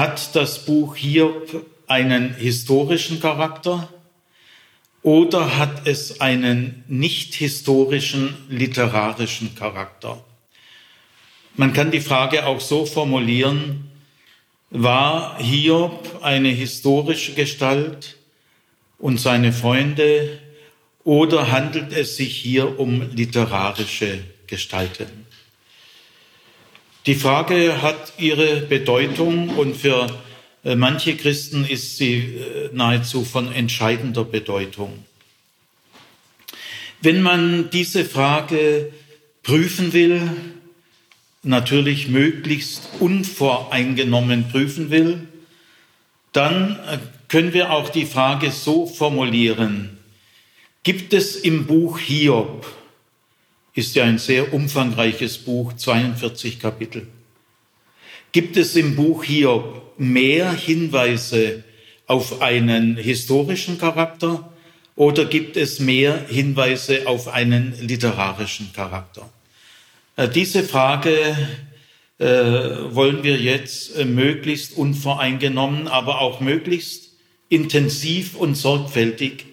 Hat das Buch Hiob einen historischen Charakter oder hat es einen nicht historischen literarischen Charakter? Man kann die Frage auch so formulieren, war Hiob eine historische Gestalt und seine Freunde oder handelt es sich hier um literarische Gestalten? Die Frage hat ihre Bedeutung und für äh, manche Christen ist sie äh, nahezu von entscheidender Bedeutung. Wenn man diese Frage prüfen will, natürlich möglichst unvoreingenommen prüfen will, dann äh, können wir auch die Frage so formulieren. Gibt es im Buch Hiob, ist ja ein sehr umfangreiches Buch, 42 Kapitel, gibt es im Buch Hiob mehr Hinweise auf einen historischen Charakter oder gibt es mehr Hinweise auf einen literarischen Charakter? Äh, diese Frage äh, wollen wir jetzt äh, möglichst unvoreingenommen, aber auch möglichst intensiv und sorgfältig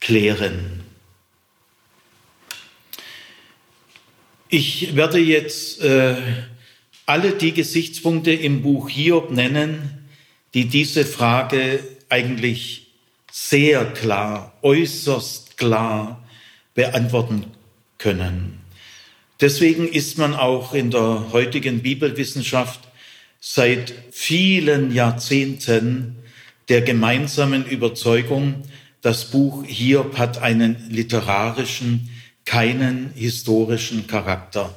klären. Ich werde jetzt äh, alle die Gesichtspunkte im Buch Hiob nennen, die diese Frage eigentlich sehr klar, äußerst klar beantworten können. Deswegen ist man auch in der heutigen Bibelwissenschaft seit vielen Jahrzehnten der gemeinsamen Überzeugung, das Buch Hiob hat einen literarischen, keinen historischen Charakter.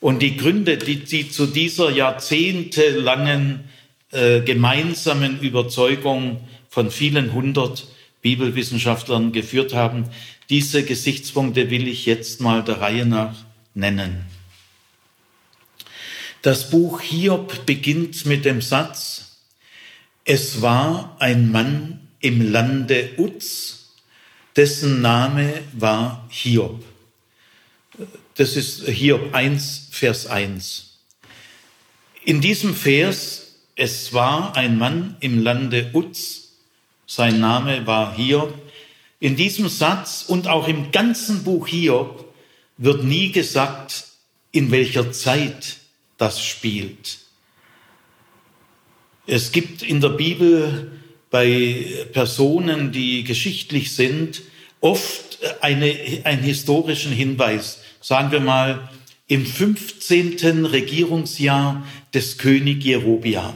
Und die Gründe, die, die zu dieser jahrzehntelangen äh, gemeinsamen Überzeugung von vielen hundert Bibelwissenschaftlern geführt haben, diese Gesichtspunkte will ich jetzt mal der Reihe nach nennen. Das Buch Hiob beginnt mit dem Satz, es war ein Mann im Lande Uz, dessen Name war Hiob. Das ist Hiob 1, Vers 1. In diesem Vers, es war ein Mann im Lande Uz, sein Name war Hiob, in diesem Satz und auch im ganzen Buch Hiob wird nie gesagt, in welcher Zeit das spielt. Es gibt in der Bibel bei Personen, die geschichtlich sind, oft eine, einen historischen Hinweis. Sagen wir mal, im 15. Regierungsjahr des König Jerobiam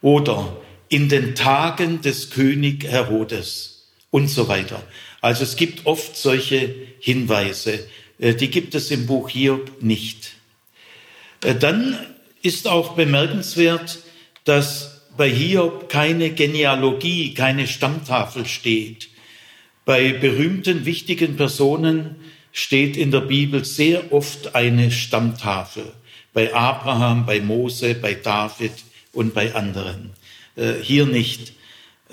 oder in den Tagen des König Herodes und so weiter. Also es gibt oft solche Hinweise. Äh, die gibt es im Buch Hiob nicht. Äh, dann ist auch bemerkenswert, dass bei Hiob keine Genealogie, keine Stammtafel steht. Bei berühmten, wichtigen Personen steht in der Bibel sehr oft eine Stammtafel. Bei Abraham, bei Mose, bei David und bei anderen. Äh, hier nicht.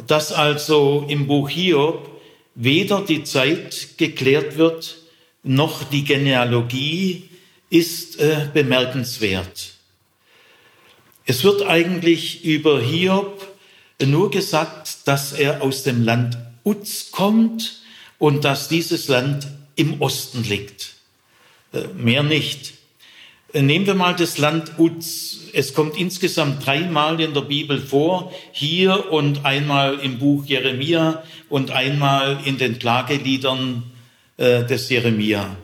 Dass also im Buch Hiob weder die Zeit geklärt wird, noch die Genealogie ist äh, bemerkenswert. Es wird eigentlich über Hiob nur gesagt, dass er aus dem Land Uz kommt und dass dieses Land im Osten liegt. Äh, mehr nicht. Äh, nehmen wir mal das Land Uz. Es kommt insgesamt dreimal in der Bibel vor, hier und einmal im Buch Jeremia und einmal in den Klageliedern äh, des Jeremia.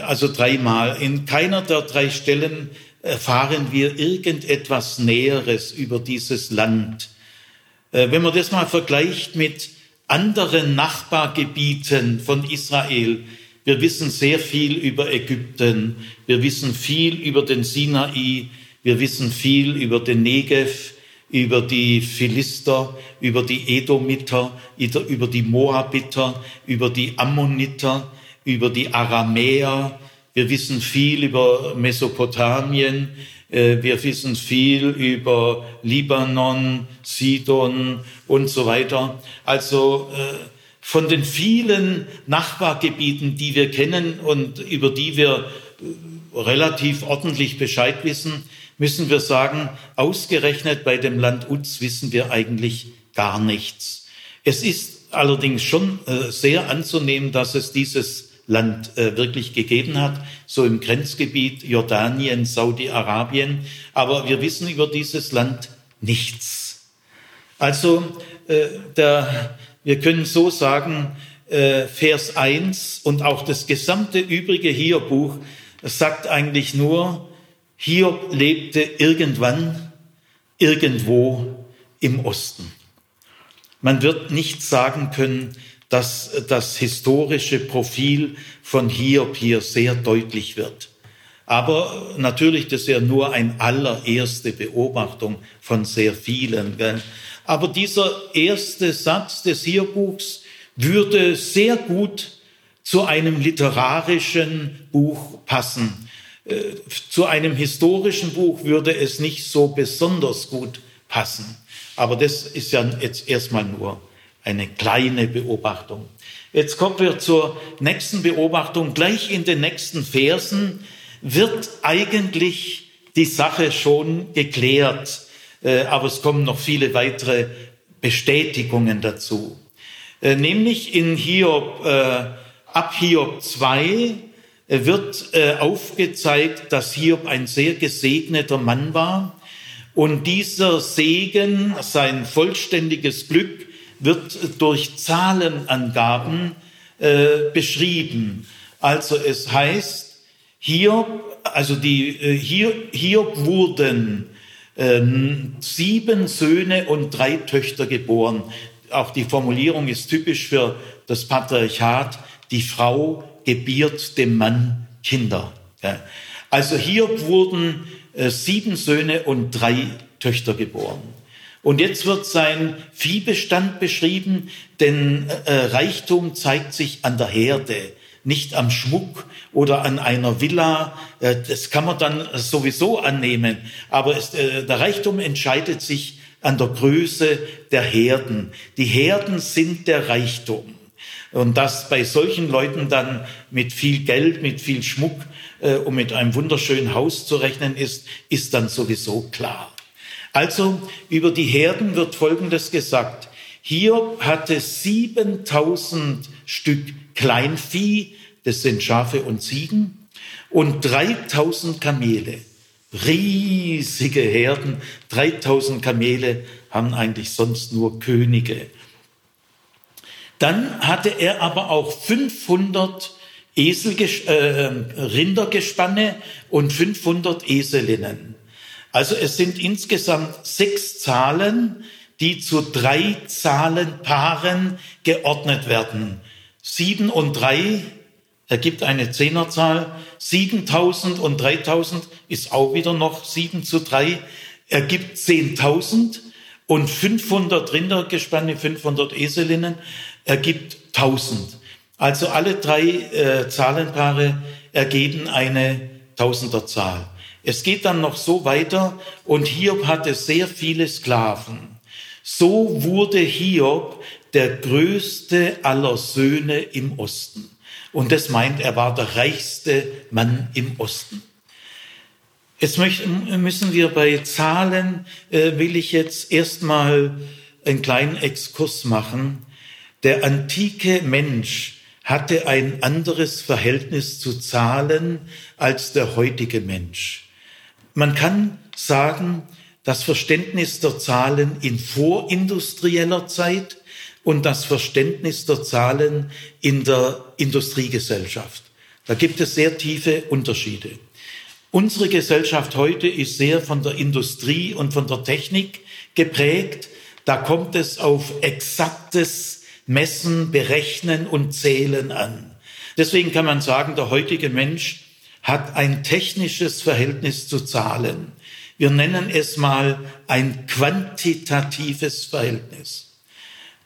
Also dreimal. In keiner der drei Stellen erfahren wir irgendetwas Näheres über dieses Land. Wenn man das mal vergleicht mit anderen Nachbargebieten von Israel, wir wissen sehr viel über Ägypten, wir wissen viel über den Sinai, wir wissen viel über den Negev, über die Philister, über die Edomiter, über die Moabiter, über die Ammoniter, über die Aramäer. Wir wissen viel über Mesopotamien. Äh, wir wissen viel über Libanon, Sidon und so weiter. Also äh, von den vielen Nachbargebieten, die wir kennen und über die wir äh, relativ ordentlich Bescheid wissen, müssen wir sagen, ausgerechnet bei dem Land Uz wissen wir eigentlich gar nichts. Es ist allerdings schon äh, sehr anzunehmen, dass es dieses Land äh, wirklich gegeben hat, so im Grenzgebiet Jordanien, Saudi-Arabien. Aber wir wissen über dieses Land nichts. Also äh, der, wir können so sagen, äh, Vers 1 und auch das gesamte übrige Hiob-Buch sagt eigentlich nur, Hiob lebte irgendwann, irgendwo im Osten. Man wird nicht sagen können, dass das historische Profil von Hiob hier sehr deutlich wird. Aber natürlich, das ist ja nur eine allererste Beobachtung von sehr vielen. Gell? Aber dieser erste Satz des Hiob-Buchs würde sehr gut zu einem literarischen Buch passen. Äh, zu einem historischen Buch würde es nicht so besonders gut passen. Aber das ist ja jetzt erstmal nur eine kleine Beobachtung. Jetzt kommen wir zur nächsten Beobachtung. Gleich in den nächsten Versen wird eigentlich die Sache schon geklärt, aber es kommen noch viele weitere Bestätigungen dazu. Äh, nämlich in Hiob, äh, ab Hiob 2 wird aufgezeigt, dass Hiob ein sehr gesegneter Mann war und dieser Segen, sein vollständiges Glück, wird durch Zahlenangaben äh, beschrieben. Also es heißt, hier, also die, äh, hier wurden äh, sieben Söhne und drei Töchter geboren. Auch die Formulierung ist typisch für das Patriarchat. Die Frau gebiert dem Mann Kinder. Also hier wurden äh, sieben Söhne und drei Töchter geboren. Und jetzt wird sein Viehbestand beschrieben, denn äh, Reichtum zeigt sich an der Herde, nicht am Schmuck oder an einer Villa. Äh, das kann man dann sowieso annehmen. Aber es, äh, der Reichtum entscheidet sich an der Größe der Herden. Die Herden sind der Reichtum. Und dass bei solchen Leuten dann mit viel Geld, mit viel Schmuck äh, und mit einem wunderschönen Haus zu rechnen ist, ist dann sowieso klar. Also über die Herden wird Folgendes gesagt. Hier hatte 7000 Stück Kleinvieh, das sind Schafe und Ziegen, und 3000 Kamele. Riesige Herden, 3000 Kamele haben eigentlich sonst nur Könige. Dann hatte er aber auch 500 Esel, äh, Rindergespanne und 500 Eselinnen. Also es sind insgesamt sechs Zahlen, die zu drei Zahlenpaaren geordnet werden. Sieben und drei ergibt eine Zehnerzahl. 7000 und 3000 ist auch wieder noch sieben zu drei, ergibt 10.000 und 500 Rindergespanne, 500 Eselinnen ergibt 1000. Also alle drei äh, Zahlenpaare ergeben eine Tausenderzahl. Es geht dann noch so weiter und Hiob hatte sehr viele Sklaven. So wurde Hiob der größte aller Söhne im Osten. Und das meint, er war der reichste Mann im Osten. Jetzt müssen wir bei Zahlen, äh, will ich jetzt erstmal einen kleinen Exkurs machen. Der antike Mensch hatte ein anderes Verhältnis zu Zahlen als der heutige Mensch. Man kann sagen, das Verständnis der Zahlen in vorindustrieller Zeit und das Verständnis der Zahlen in der Industriegesellschaft. Da gibt es sehr tiefe Unterschiede. Unsere Gesellschaft heute ist sehr von der Industrie und von der Technik geprägt. Da kommt es auf exaktes Messen, Berechnen und Zählen an. Deswegen kann man sagen, der heutige Mensch hat ein technisches Verhältnis zu Zahlen. Wir nennen es mal ein quantitatives Verhältnis.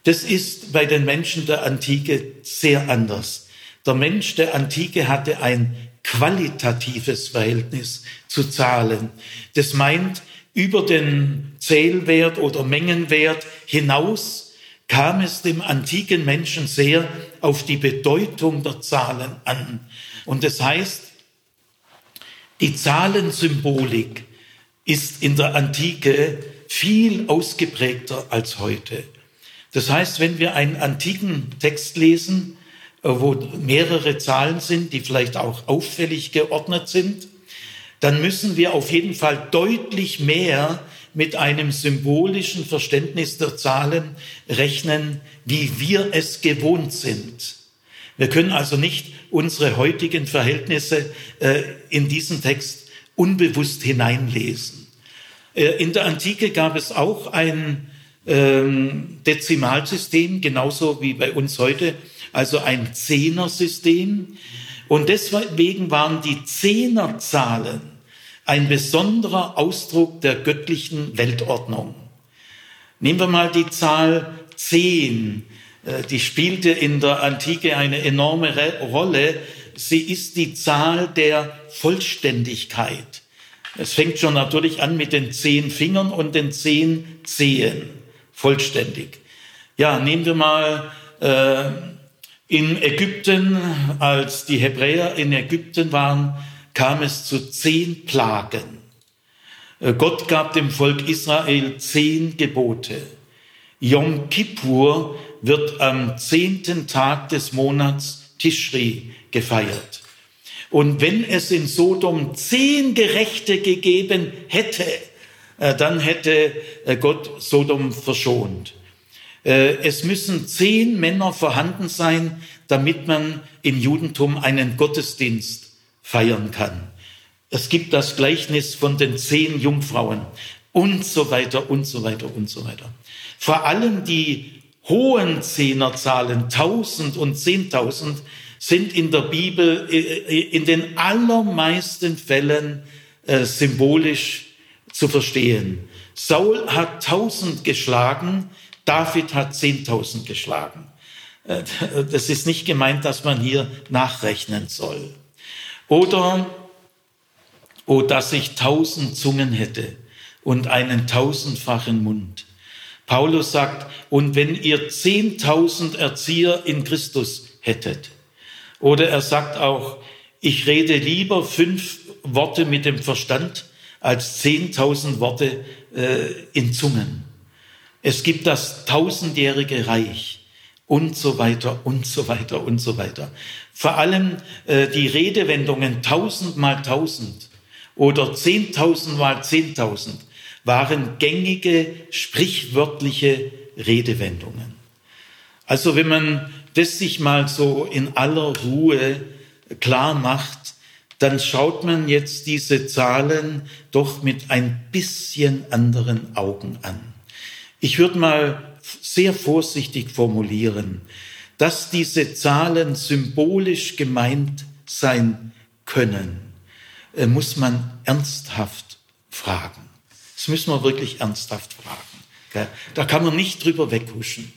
Das ist bei den Menschen der Antike sehr anders. Der Mensch der Antike hatte ein qualitatives Verhältnis zu Zahlen. Das meint, über den Zählwert oder Mengenwert hinaus kam es dem antiken Menschen sehr auf die Bedeutung der Zahlen an. Und das heißt, die Zahlensymbolik ist in der Antike viel ausgeprägter als heute. Das heißt, wenn wir einen antiken Text lesen, äh, wo mehrere Zahlen sind, die vielleicht auch auffällig geordnet sind, dann müssen wir auf jeden Fall deutlich mehr mit einem symbolischen Verständnis der Zahlen rechnen, wie wir es gewohnt sind. Wir können also nicht unsere heutigen Verhältnisse äh, in diesen Text unbewusst hineinlesen. Äh, in der Antike gab es auch ein ähm, Dezimalsystem, genauso wie bei uns heute, also ein Zehnersystem. Und deswegen waren die Zehnerzahlen ein besonderer Ausdruck der göttlichen Weltordnung. Nehmen wir mal die Zahl zehn. Äh, die spielte in der Antike eine enorme Rolle. Sie ist die Zahl der Vollständigkeit. Es fängt schon natürlich an mit den zehn Fingern und den zehn Zehen. Vollständig. Ja, nehmen wir mal äh, in Ägypten, als die Hebräer in Ägypten waren, kam es zu zehn Plagen. Äh, Gott gab dem Volk Israel zehn Gebote. Yom Kippur wird am zehnten Tag des Monats Tischri gefeiert. Und wenn es in Sodom zehn Gerechte gegeben hätte, äh, dann hätte äh, Gott Sodom verschont. Es müssen zehn Männer vorhanden sein, damit man im Judentum einen Gottesdienst feiern kann. Es gibt das Gleichnis von den zehn Jungfrauen und so weiter und so weiter und so weiter. Vor allem die hohen Zehnerzahlen, tausend und zehntausend, sind in der Bibel äh, äh, in den allermeisten Fällen äh, symbolisch zu verstehen. Saul hat tausend geschlagen, David hat zehntausend geschlagen. Das ist nicht gemeint, dass man hier nachrechnen soll. Oder, oh, dass ich tausend Zungen hätte und einen tausendfachen Mund. Paulus sagt, und wenn ihr zehntausend Erzieher in Christus hättet. Oder er sagt auch, ich rede lieber fünf Worte mit dem Verstand als zehntausend Worte äh, in Zungen. Es gibt das tausendjährige Reich und so weiter und so weiter und so weiter. Vor allem äh, die Redewendungen tausend mal tausend oder zehntausend mal zehntausend waren gängige, sprichwörtliche Redewendungen. Also wenn man das sich mal so in aller Ruhe klar macht, dann schaut man jetzt diese Zahlen doch mit ein bisschen anderen Augen an. Ich würde mal sehr vorsichtig formulieren, dass diese Zahlen symbolisch gemeint sein können, äh, muss man ernsthaft fragen. Das müssen wir wirklich ernsthaft fragen. Da kann man nicht drüber weghuschen.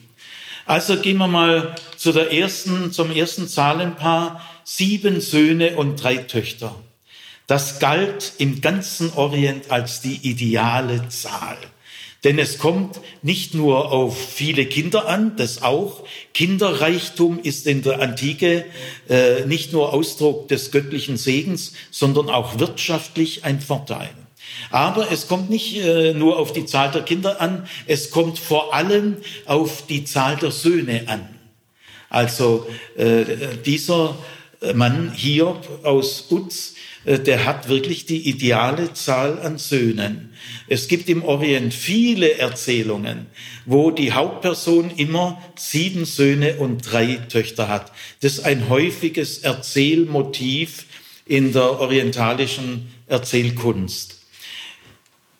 Also gehen wir mal zu der ersten, zum ersten Zahlenpaar. Sieben Söhne und drei Töchter. Das galt im ganzen Orient als die ideale Zahl. Denn es kommt nicht nur auf viele Kinder an, das auch. Kinderreichtum ist in der Antike äh, nicht nur Ausdruck des göttlichen Segens, sondern auch wirtschaftlich ein Vorteil. Aber es kommt nicht äh, nur auf die Zahl der Kinder an, es kommt vor allem auf die Zahl der Söhne an. Also äh, dieser Mann Hiob aus Uz, äh, der hat wirklich die ideale Zahl an Söhnen. Es gibt im Orient viele Erzählungen, wo die Hauptperson immer sieben Söhne und drei Töchter hat. Das ist ein häufiges Erzählmotiv in der orientalischen Erzählkunst.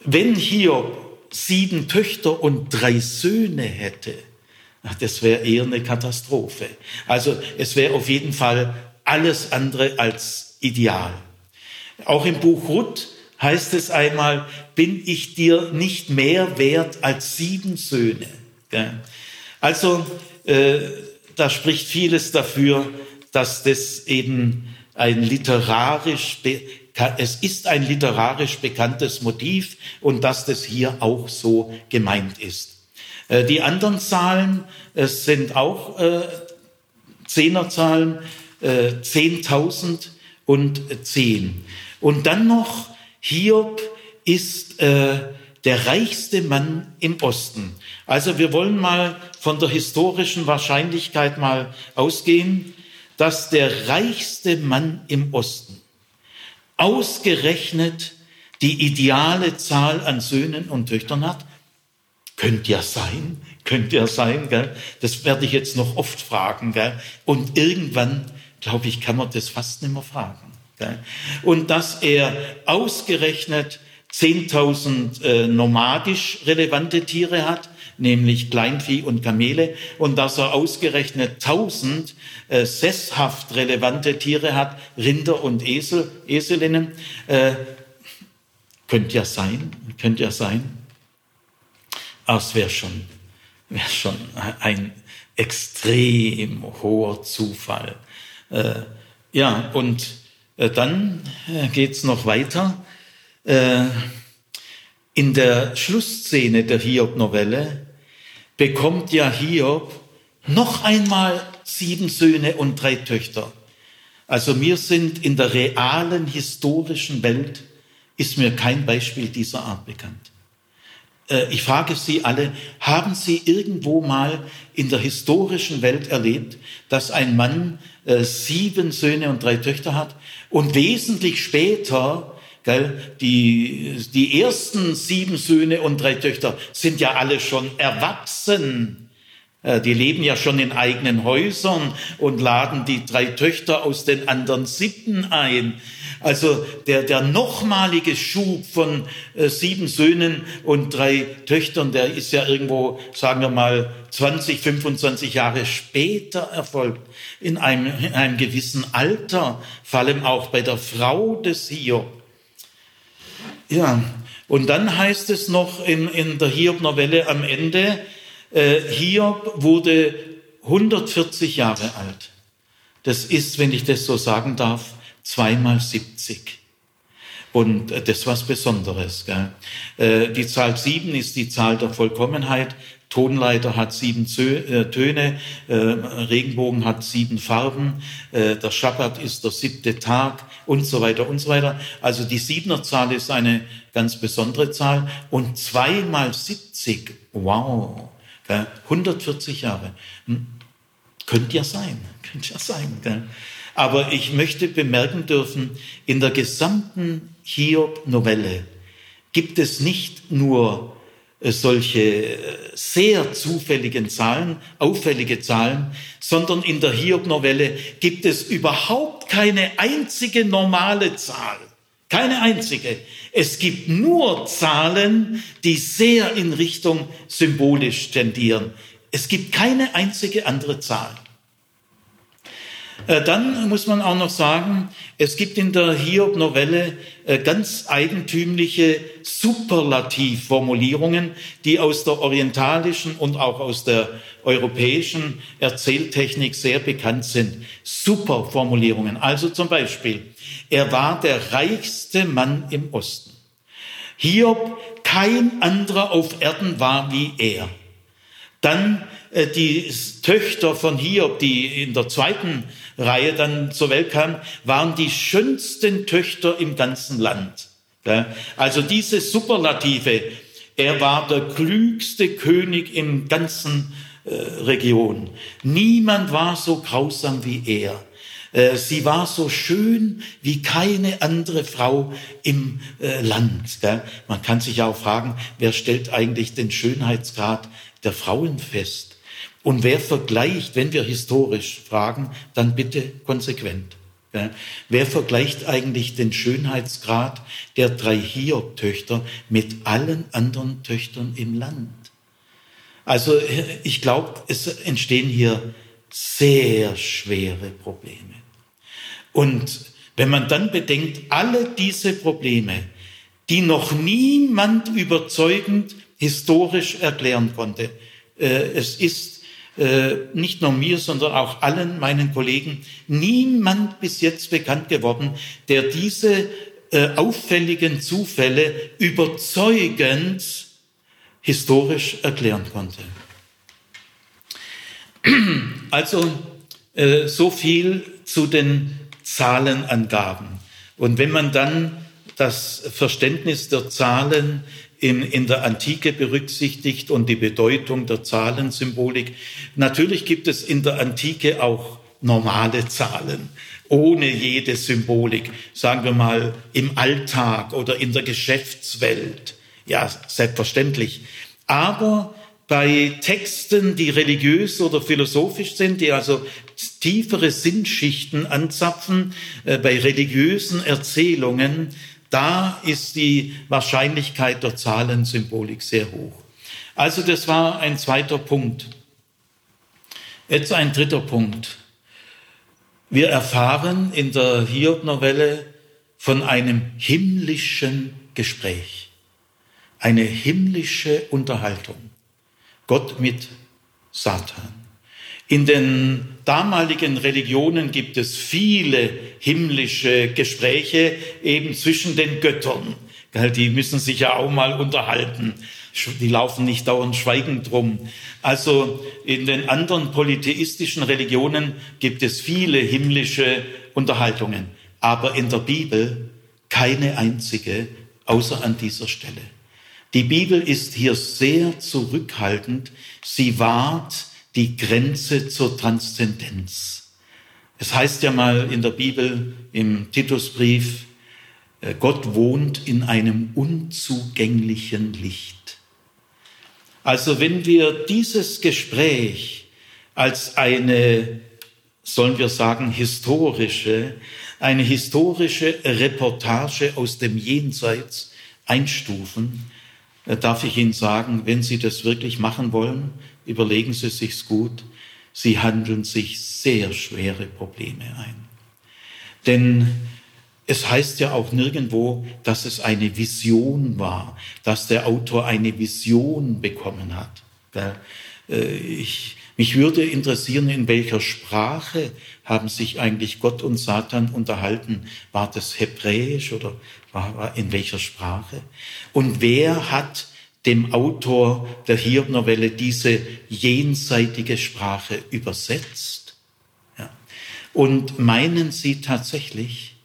Wenn Hiob sieben Töchter und drei Söhne hätte, das wäre eher eine Katastrophe. Also es wäre auf jeden Fall alles andere als ideal. Auch im Buch Ruth heißt es einmal, bin ich dir nicht mehr wert als sieben Söhne. Also äh, da spricht vieles dafür, dass das eben ein literarisch, es ist ein literarisch bekanntes Motiv und dass das hier auch so gemeint ist. Äh, die anderen Zahlen es sind auch äh, Zehnerzahlen, äh, 10.000 und 10. Und dann noch Hiob ist äh, der reichste Mann im Osten. Also wir wollen mal von der historischen Wahrscheinlichkeit mal ausgehen, dass der reichste Mann im Osten ausgerechnet die ideale Zahl an Söhnen und Töchtern hat. Könnte ja sein, könnte ja sein, gell? Das werde ich jetzt noch oft fragen, gell? Und irgendwann, glaube ich, kann man das fast nicht mehr fragen. Gell? Und dass er ausgerechnet 10.000 äh, nomadisch relevante Tiere hat, nämlich Kleinvieh und Kamele, und dass er ausgerechnet 1000 äh, sesshaft relevante Tiere hat, Rinder und Esel, Eselinnen. Äh, könnte ja sein, könnte ja sein. Aber es wäre schon, wäre schon ein extrem hoher Zufall. Äh, ja, und äh, dann äh, geht's noch weiter. Äh, in der Schlussszene der Hiob-Novelle bekommt ja Hiob noch einmal sieben Söhne und drei Töchter. Also wir sind in der realen historischen Welt, ist mir kein Beispiel dieser Art bekannt. Äh, ich frage Sie alle, haben Sie irgendwo mal in der historischen Welt erlebt, dass ein Mann äh, sieben Söhne und drei Töchter hat und wesentlich später Gell? Die, die ersten sieben Söhne und drei Töchter sind ja alle schon erwachsen. Äh, die leben ja schon in eigenen Häusern und laden die drei Töchter aus den anderen siebten ein. Also der, der nochmalige Schub von äh, sieben Söhnen und drei Töchtern, der ist ja irgendwo, sagen wir mal, 20, 25 Jahre später erfolgt, in einem, in einem gewissen Alter, vor allem auch bei der Frau des Hiob. Ja, und dann heißt es noch in, in der Hiob-Novelle am Ende, äh, Hiob wurde 140 Jahre alt. Das ist, wenn ich das so sagen darf, zweimal 70. Und äh, das was Besonderes. Gell? Äh, die Zahl sieben ist die Zahl der Vollkommenheit. Tonleiter hat sieben äh, Töne, Regenbogen hat sieben Farben, der Schabbat ist der siebte Tag und so weiter und so weiter. Also die Siebener-Zahl ist eine ganz besondere Zahl und zwei mal 70, wow, 140 Jahre. Hm, könnte ja sein, könnte ja sein. Aber ich möchte bemerken dürfen, in der gesamten Hiob-Novelle gibt es nicht nur solche äh, sehr zufälligen Zahlen, auffällige Zahlen, sondern in der Hiob-Novelle gibt es überhaupt keine einzige normale Zahl. Keine einzige. Es gibt nur Zahlen, die sehr in Richtung symbolisch tendieren. Es gibt keine einzige andere Zahl. Äh, dann muss man auch noch sagen, es gibt in der Hiob-Novelle äh, ganz eigentümliche Superlativformulierungen, die aus der orientalischen und auch aus der europäischen Erzähltechnik sehr bekannt sind. Superformulierungen. Also zum Beispiel, er war der reichste Mann im Osten. Hiob, kein anderer auf Erden war wie er. Dann die Töchter von Hiob, die in der zweiten Reihe dann zur Welt kamen, waren die schönsten Töchter im ganzen Land. Also diese Superlative, er war der klügste König im ganzen äh, Region. Niemand war so grausam wie er. Äh, sie war so schön wie keine andere Frau im Land. Man kann sich auch fragen, wer stellt eigentlich den Schönheitsgrad der Frauen fest? Und wer vergleicht, wenn wir historisch fragen, dann bitte konsequent. Ja, wer vergleicht eigentlich den Schönheitsgrad der drei Hiob-Töchter mit allen anderen Töchtern im Land? Also ich glaube, es entstehen hier sehr schwere Probleme. Und wenn man dann bedenkt, alle diese Probleme, die noch niemand überzeugend historisch erklären konnte, äh, es ist äh, nicht nur mir, sondern auch allen meinen Kollegen, niemand bis jetzt bekannt geworden, der diese äh, auffälligen Zufälle überzeugend historisch erklären konnte. Also äh, so viel zu den Zahlenangaben. Und wenn man dann das Verständnis der Zahlen in, in der Antike berücksichtigt und die Bedeutung der Zahlensymbolik. Natürlich gibt es in der Antike auch normale Zahlen, ohne jede Symbolik, sagen wir mal im Alltag oder in der Geschäftswelt. Ja, selbstverständlich. Aber bei Texten, die religiös oder philosophisch sind, die also tiefere Sinnschichten anzapfen, äh, bei religiösen Erzählungen, da ist die Wahrscheinlichkeit der Zahlensymbolik sehr hoch. Also das war ein zweiter Punkt. Jetzt ein dritter Punkt. Wir erfahren in der Hiob-Novelle von einem himmlischen Gespräch, eine himmlische Unterhaltung. Gott mit Satan. In den damaligen Religionen gibt es viele himmlische Gespräche eben zwischen den Göttern. Die müssen sich ja auch mal unterhalten. Die laufen nicht dauernd schweigend drum. Also in den anderen polytheistischen Religionen gibt es viele himmlische Unterhaltungen. Aber in der Bibel keine einzige, außer an dieser Stelle. Die Bibel ist hier sehr zurückhaltend. Sie wahrt die Grenze zur Transzendenz. Es heißt ja mal in der Bibel im Titusbrief, äh, Gott wohnt in einem unzugänglichen Licht. Also wenn wir dieses Gespräch als eine, sollen wir sagen, historische, eine historische Reportage aus dem Jenseits einstufen, äh, darf ich Ihnen sagen, wenn Sie das wirklich machen wollen, überlegen Sie sich's gut. Sie handeln sich sehr schwere Probleme ein. Denn es heißt ja auch nirgendwo, dass es eine Vision war, dass der Autor eine Vision bekommen hat. Äh, ich, mich würde interessieren, in welcher Sprache haben sich eigentlich Gott und Satan unterhalten? War das Hebräisch oder war, war in welcher Sprache? Und wer hat dem Autor der Hiob-Novelle diese jenseitige Sprache übersetzt? Ja. Und meinen Sie tatsächlich,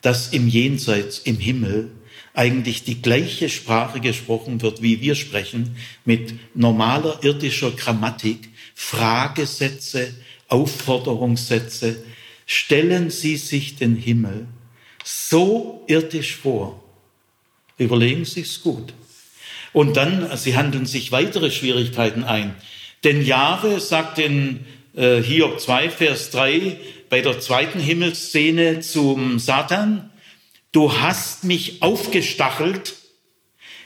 dass im Jenseits, im Himmel, eigentlich die gleiche Sprache gesprochen wird, wie wir sprechen, mit normaler irdischer Grammatik, Fragesätze, Aufforderungssätze. Stellen Sie sich den Himmel so irdisch vor. Überlegen Sie es gut. Und dann, Sie handeln sich weitere Schwierigkeiten ein. Denn Jahwe sagt in äh, Hiob 2, Vers 3, bei der zweiten Himmelsszene zum Satan, du hast mich aufgestachelt,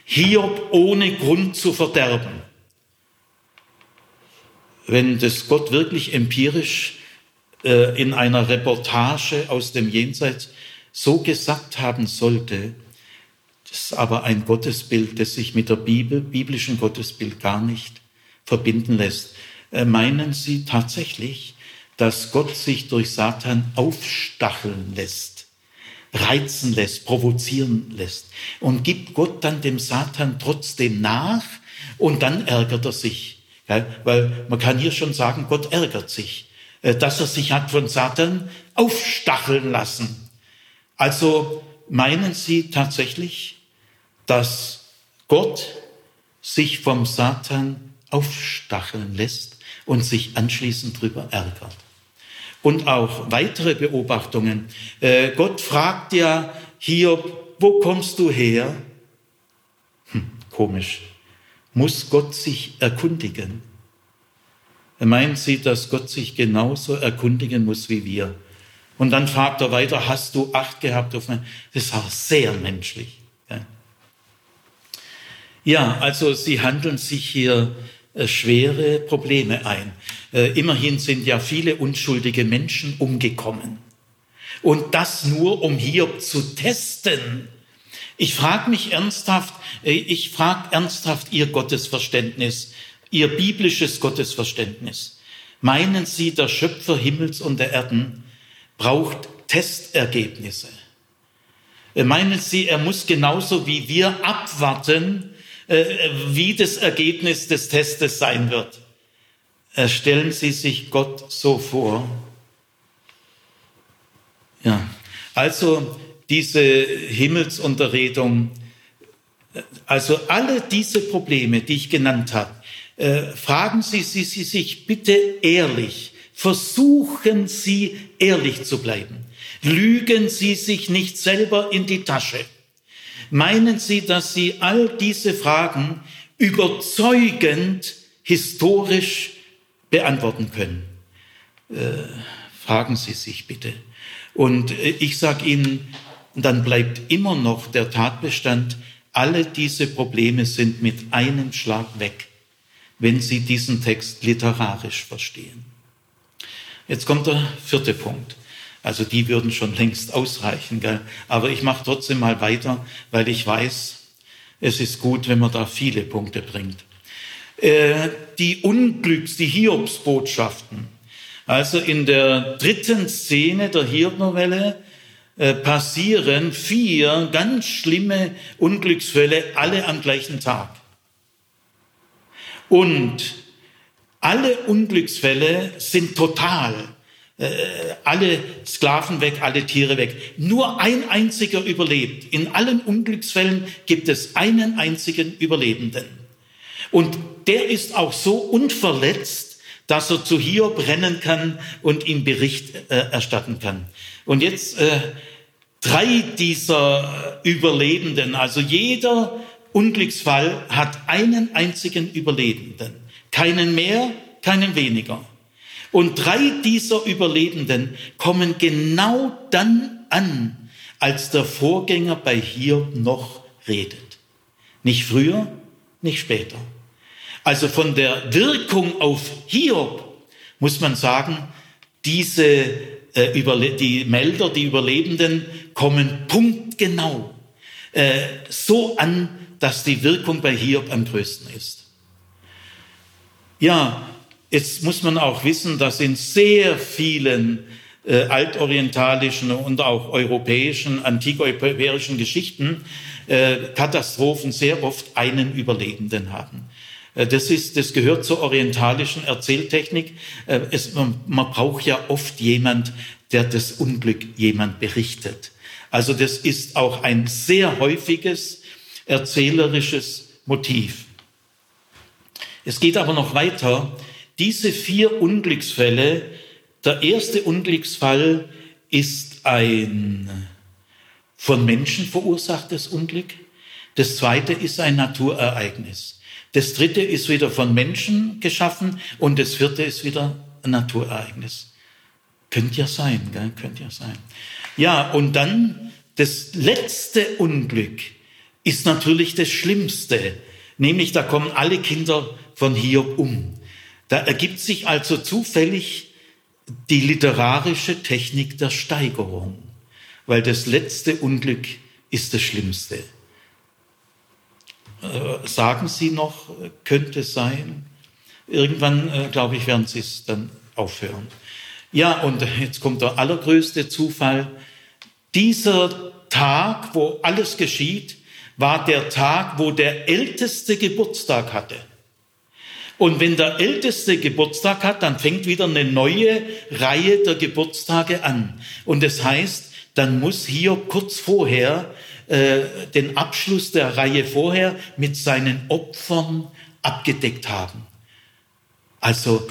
Hiob ohne Grund zu verderben wenn das Gott wirklich empirisch äh, in einer Reportage aus dem Jenseits so gesagt haben sollte, das ist aber ein Gottesbild, das sich mit der Bibel, biblischen Gottesbild gar nicht verbinden lässt. Äh, meinen Sie tatsächlich, dass Gott sich durch Satan aufstacheln lässt, reizen lässt, provozieren lässt? Und gibt Gott dann dem Satan trotzdem nach und dann ärgert er sich? Ja, weil man kann hier schon sagen, Gott ärgert sich, äh, dass er sich hat von Satan aufstacheln lassen. Also meinen Sie tatsächlich, dass Gott sich vom Satan aufstacheln lässt und sich anschließend drüber ärgert? Und auch weitere Beobachtungen. Äh, Gott fragt ja Hiob, wo kommst du her? Hm, komisch muss Gott sich erkundigen. Meint sie, dass Gott sich genauso erkundigen muss wie wir? Und dann fragt er weiter, hast du Acht gehabt auf mein? Das auch sehr menschlich. Ja, also sie handeln sich hier äh, schwere Probleme ein. Äh, immerhin sind ja viele unschuldige Menschen umgekommen. Und das nur, um hier zu testen, ich frage mich ernsthaft, äh, ich frage ernsthaft Ihr Gottesverständnis, Ihr biblisches Gottesverständnis. Meinen Sie, der Schöpfer Himmels und der Erden braucht Testergebnisse? Meinen Sie, er muss genauso wie wir abwarten, wie das Ergebnis des Testes sein wird? Stellen Sie sich Gott so vor. Ja, also diese Himmelsunterredung. Also alle diese Probleme, die ich genannt habe, äh, fragen Sie, Sie, Sie sich bitte ehrlich. Versuchen Sie ehrlich zu bleiben. Lügen Sie sich nicht selber in die Tasche. Meinen Sie, dass Sie all diese Fragen überzeugend historisch beantworten können? Äh, fragen Sie sich bitte. Und äh, ich sage Ihnen, dann bleibt immer noch der Tatbestand, alle diese Probleme sind mit einem Schlag weg, wenn Sie diesen Text literarisch verstehen. Jetzt kommt der vierte Punkt. Also die würden schon längst ausreichen, gell? aber ich mache trotzdem mal weiter, weil ich weiß, es ist gut, wenn man da viele Punkte bringt. Äh, die Unglücks, die Hiobsbotschaften. Also in der dritten Szene der Hiob-Novelle äh, passieren vier ganz schlimme Unglücksfälle alle am gleichen Tag. Und alle Unglücksfälle sind total. Äh, alle Sklaven weg, alle Tiere weg. Nur ein einziger überlebt. In allen Unglücksfällen gibt es einen einzigen Überlebenden. Und der ist auch so unverletzt, dass er zu Hiob rennen kann und ihm Bericht äh, erstatten kann. Und jetzt äh, drei dieser Überlebenden, also jeder Unglücksfall hat einen einzigen Überlebenden. Keinen mehr, keinen weniger. Und drei dieser Überlebenden kommen genau dann an, als der Vorgänger bei Hiob noch redet. Nicht früher, nicht später. Also von der Wirkung auf Hiob muss man sagen, diese äh, die Melder, die Überlebenden kommen punktgenau äh, so an, dass die Wirkung bei Hiob am größten ist. Ja, jetzt muss man auch wissen, dass in sehr vielen äh, altorientalischen und auch europäischen, antikeuropäischen Geschichten äh, Katastrophen sehr oft einen Überlebenden haben. Äh, das, ist, das gehört zur orientalischen Erzähltechnik. Äh, es, man, man braucht ja oft jemand, der das Unglück jemand berichtet. Also das ist auch ein sehr häufiges erzählerisches Motiv. Es geht aber noch weiter. Diese vier Unglücksfälle, der erste Unglücksfall ist ein von Menschen verursachtes Unglück. Das zweite ist ein Naturereignis. Das dritte ist wieder von Menschen geschaffen und das vierte ist wieder ein Naturereignis. Könnte ja sein, gell? könnte ja sein. Ja, und dann das letzte Unglück ist natürlich das Schlimmste. Nämlich, da kommen alle Kinder von Hiob um. Da ergibt sich also zufällig die literarische Technik der Steigerung, weil das letzte Unglück ist das Schlimmste. Äh, sagen Sie noch, könnte sein? Irgendwann, äh, glaube ich, werden Sie es dann aufhören. Ja, und jetzt kommt der allergrößte Zufall. Dieser Tag, wo alles geschieht, war der Tag, wo der Älteste Geburtstag hatte. Und wenn der Älteste Geburtstag hat, dann fängt wieder eine neue Reihe der Geburtstage an. Und das heißt, dann muss hier kurz vorher äh, den Abschluss der Reihe vorher mit seinen Opfern abgedeckt haben. Also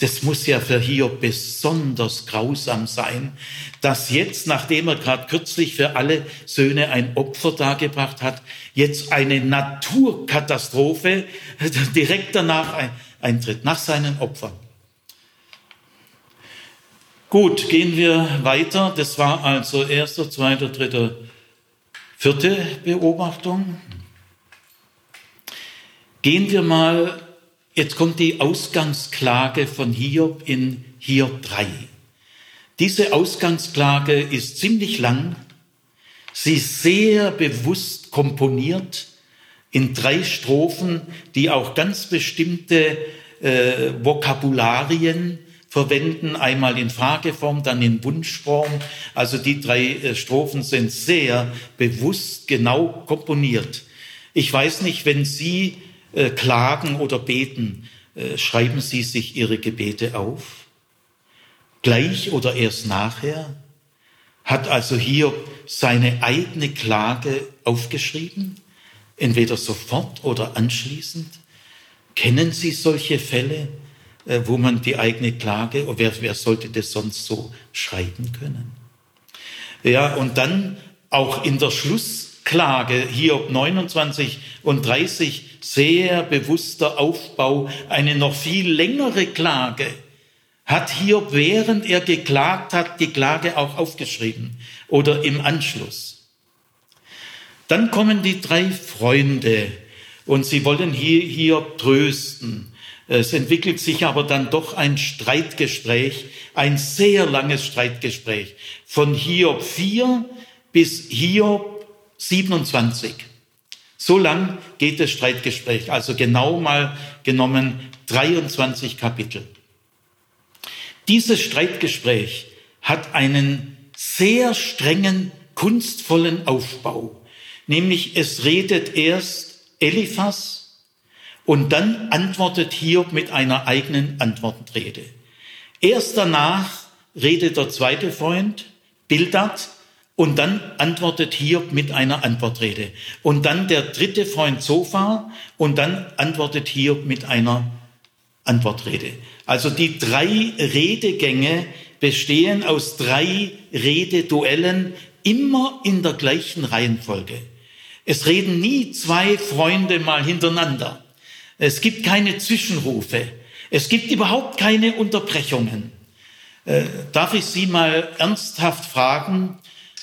das muss ja für Hiob besonders grausam sein, dass jetzt, nachdem er gerade kürzlich für alle Söhne ein Opfer dargebracht hat, jetzt eine Naturkatastrophe direkt danach eintritt, nach seinen Opfern. Gut, gehen wir weiter. Das war also erster, zweiter, dritter, vierte Beobachtung. Gehen wir mal Jetzt kommt die Ausgangsklage von Hiob in Hiob 3. Diese Ausgangsklage ist ziemlich lang. Sie ist sehr bewusst komponiert in drei Strophen, die auch ganz bestimmte äh, Vokabularien verwenden, einmal in Frageform, dann in Wunschform. Also die drei äh, Strophen sind sehr bewusst genau komponiert. Ich weiß nicht, wenn Sie äh, klagen oder beten, äh, schreiben Sie sich Ihre Gebete auf? Gleich oder erst nachher? Hat also hier seine eigene Klage aufgeschrieben, entweder sofort oder anschließend? Kennen Sie solche Fälle, äh, wo man die eigene Klage, wer, wer sollte das sonst so schreiben können? Ja, und dann auch in der Schlussklage, Hiob 29 und 30, sehr bewusster Aufbau, eine noch viel längere Klage, hat Hiob, während er geklagt hat, die Klage auch aufgeschrieben oder im Anschluss. Dann kommen die drei Freunde und sie wollen hier, Hiob trösten. Es entwickelt sich aber dann doch ein Streitgespräch, ein sehr langes Streitgespräch von Hiob 4 bis Hiob 27. So lang geht das Streitgespräch, also genau mal genommen 23 Kapitel. Dieses Streitgespräch hat einen sehr strengen, kunstvollen Aufbau. Nämlich es redet erst Eliphas und dann antwortet Hiob mit einer eigenen Antwortrede. Erst danach redet der zweite Freund, Bildad, und dann antwortet Hiob mit einer Antwortrede. Und dann der dritte Freund Sofa und dann antwortet Hiob mit einer Antwortrede. Also die drei Redegänge bestehen aus drei Rededuellen, immer in der gleichen Reihenfolge. Es reden nie zwei Freunde mal hintereinander. Es gibt keine Zwischenrufe. Es gibt überhaupt keine Unterbrechungen. Äh, darf ich Sie mal ernsthaft fragen,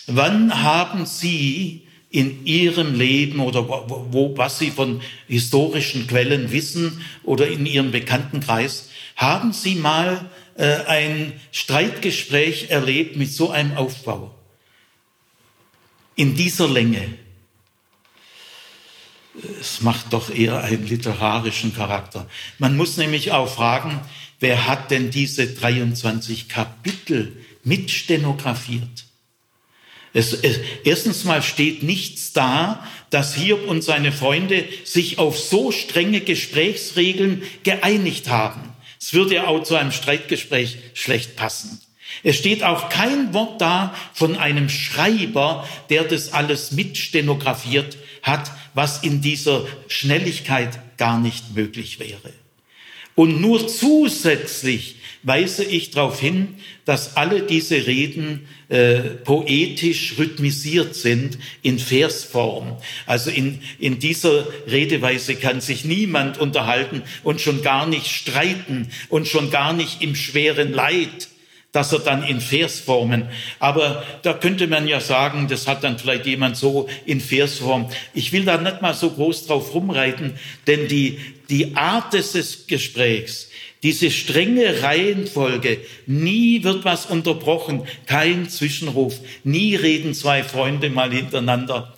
wann haben Sie in Ihrem Leben oder wo, was Sie von historischen Quellen wissen oder in Ihrem Bekanntenkreis, haben Sie mal äh, ein Streitgespräch erlebt mit so einem Aufbau? In dieser Länge. Es macht doch eher einen literarischen Charakter. Man muss nämlich auch fragen, wer hat denn diese 23 Kapitel mitstenografiert? Es, es, erstens mal steht nichts da, dass Hiob und seine Freunde sich auf so strenge Gesprächsregeln geeinigt haben. Es würde ja auch zu einem Streitgespräch schlecht passen. Es steht auch kein Wort da von einem Schreiber, der das alles mitstenografiert hat, was in dieser Schnelligkeit gar nicht möglich wäre. Und nur zusätzlich weise ich darauf hin, dass alle diese Reden äh, poetisch rhythmisiert sind in Versform. Also in, in dieser Redeweise kann sich niemand unterhalten und schon gar nicht streiten und schon gar nicht im schweren Leid dass er dann in Versformen, aber da könnte man ja sagen, das hat dann vielleicht jemand so in Versform. Ich will da nicht mal so groß drauf rumreiten, denn die, die Art des Gesprächs, diese strenge Reihenfolge, nie wird was unterbrochen, kein Zwischenruf, nie reden zwei Freunde mal hintereinander.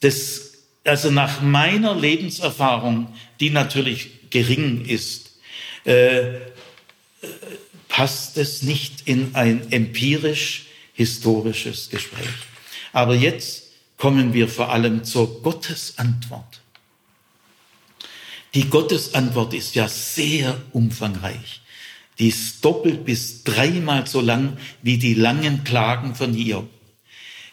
Das, also nach meiner Lebenserfahrung, die natürlich gering ist, äh, passt es nicht in ein empirisch-historisches Gespräch. Aber jetzt kommen wir vor allem zur Gottesantwort. Die Gottesantwort ist ja sehr umfangreich. Die ist doppelt bis dreimal so lang wie die langen Klagen von Hiob.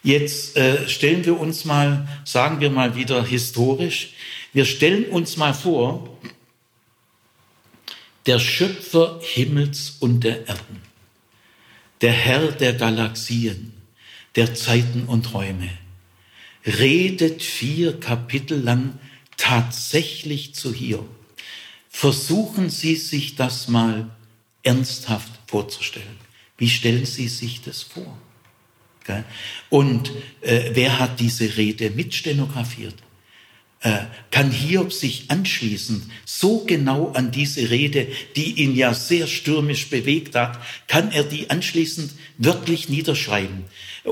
Jetzt äh, stellen wir uns mal, sagen wir mal wieder historisch, wir stellen uns mal vor, der Schöpfer Himmels und der Erden, der Herr der Galaxien, der Zeiten und Räume, redet vier Kapitel lang tatsächlich zu hier. Versuchen Sie sich das mal ernsthaft vorzustellen. Wie stellen Sie sich das vor? Und äh, wer hat diese Rede mitstenografiert? Äh, kann Hiob sich anschließen, so genau an diese Rede, die ihn ja sehr stürmisch bewegt hat, kann er die anschließend wörtlich niederschreiben.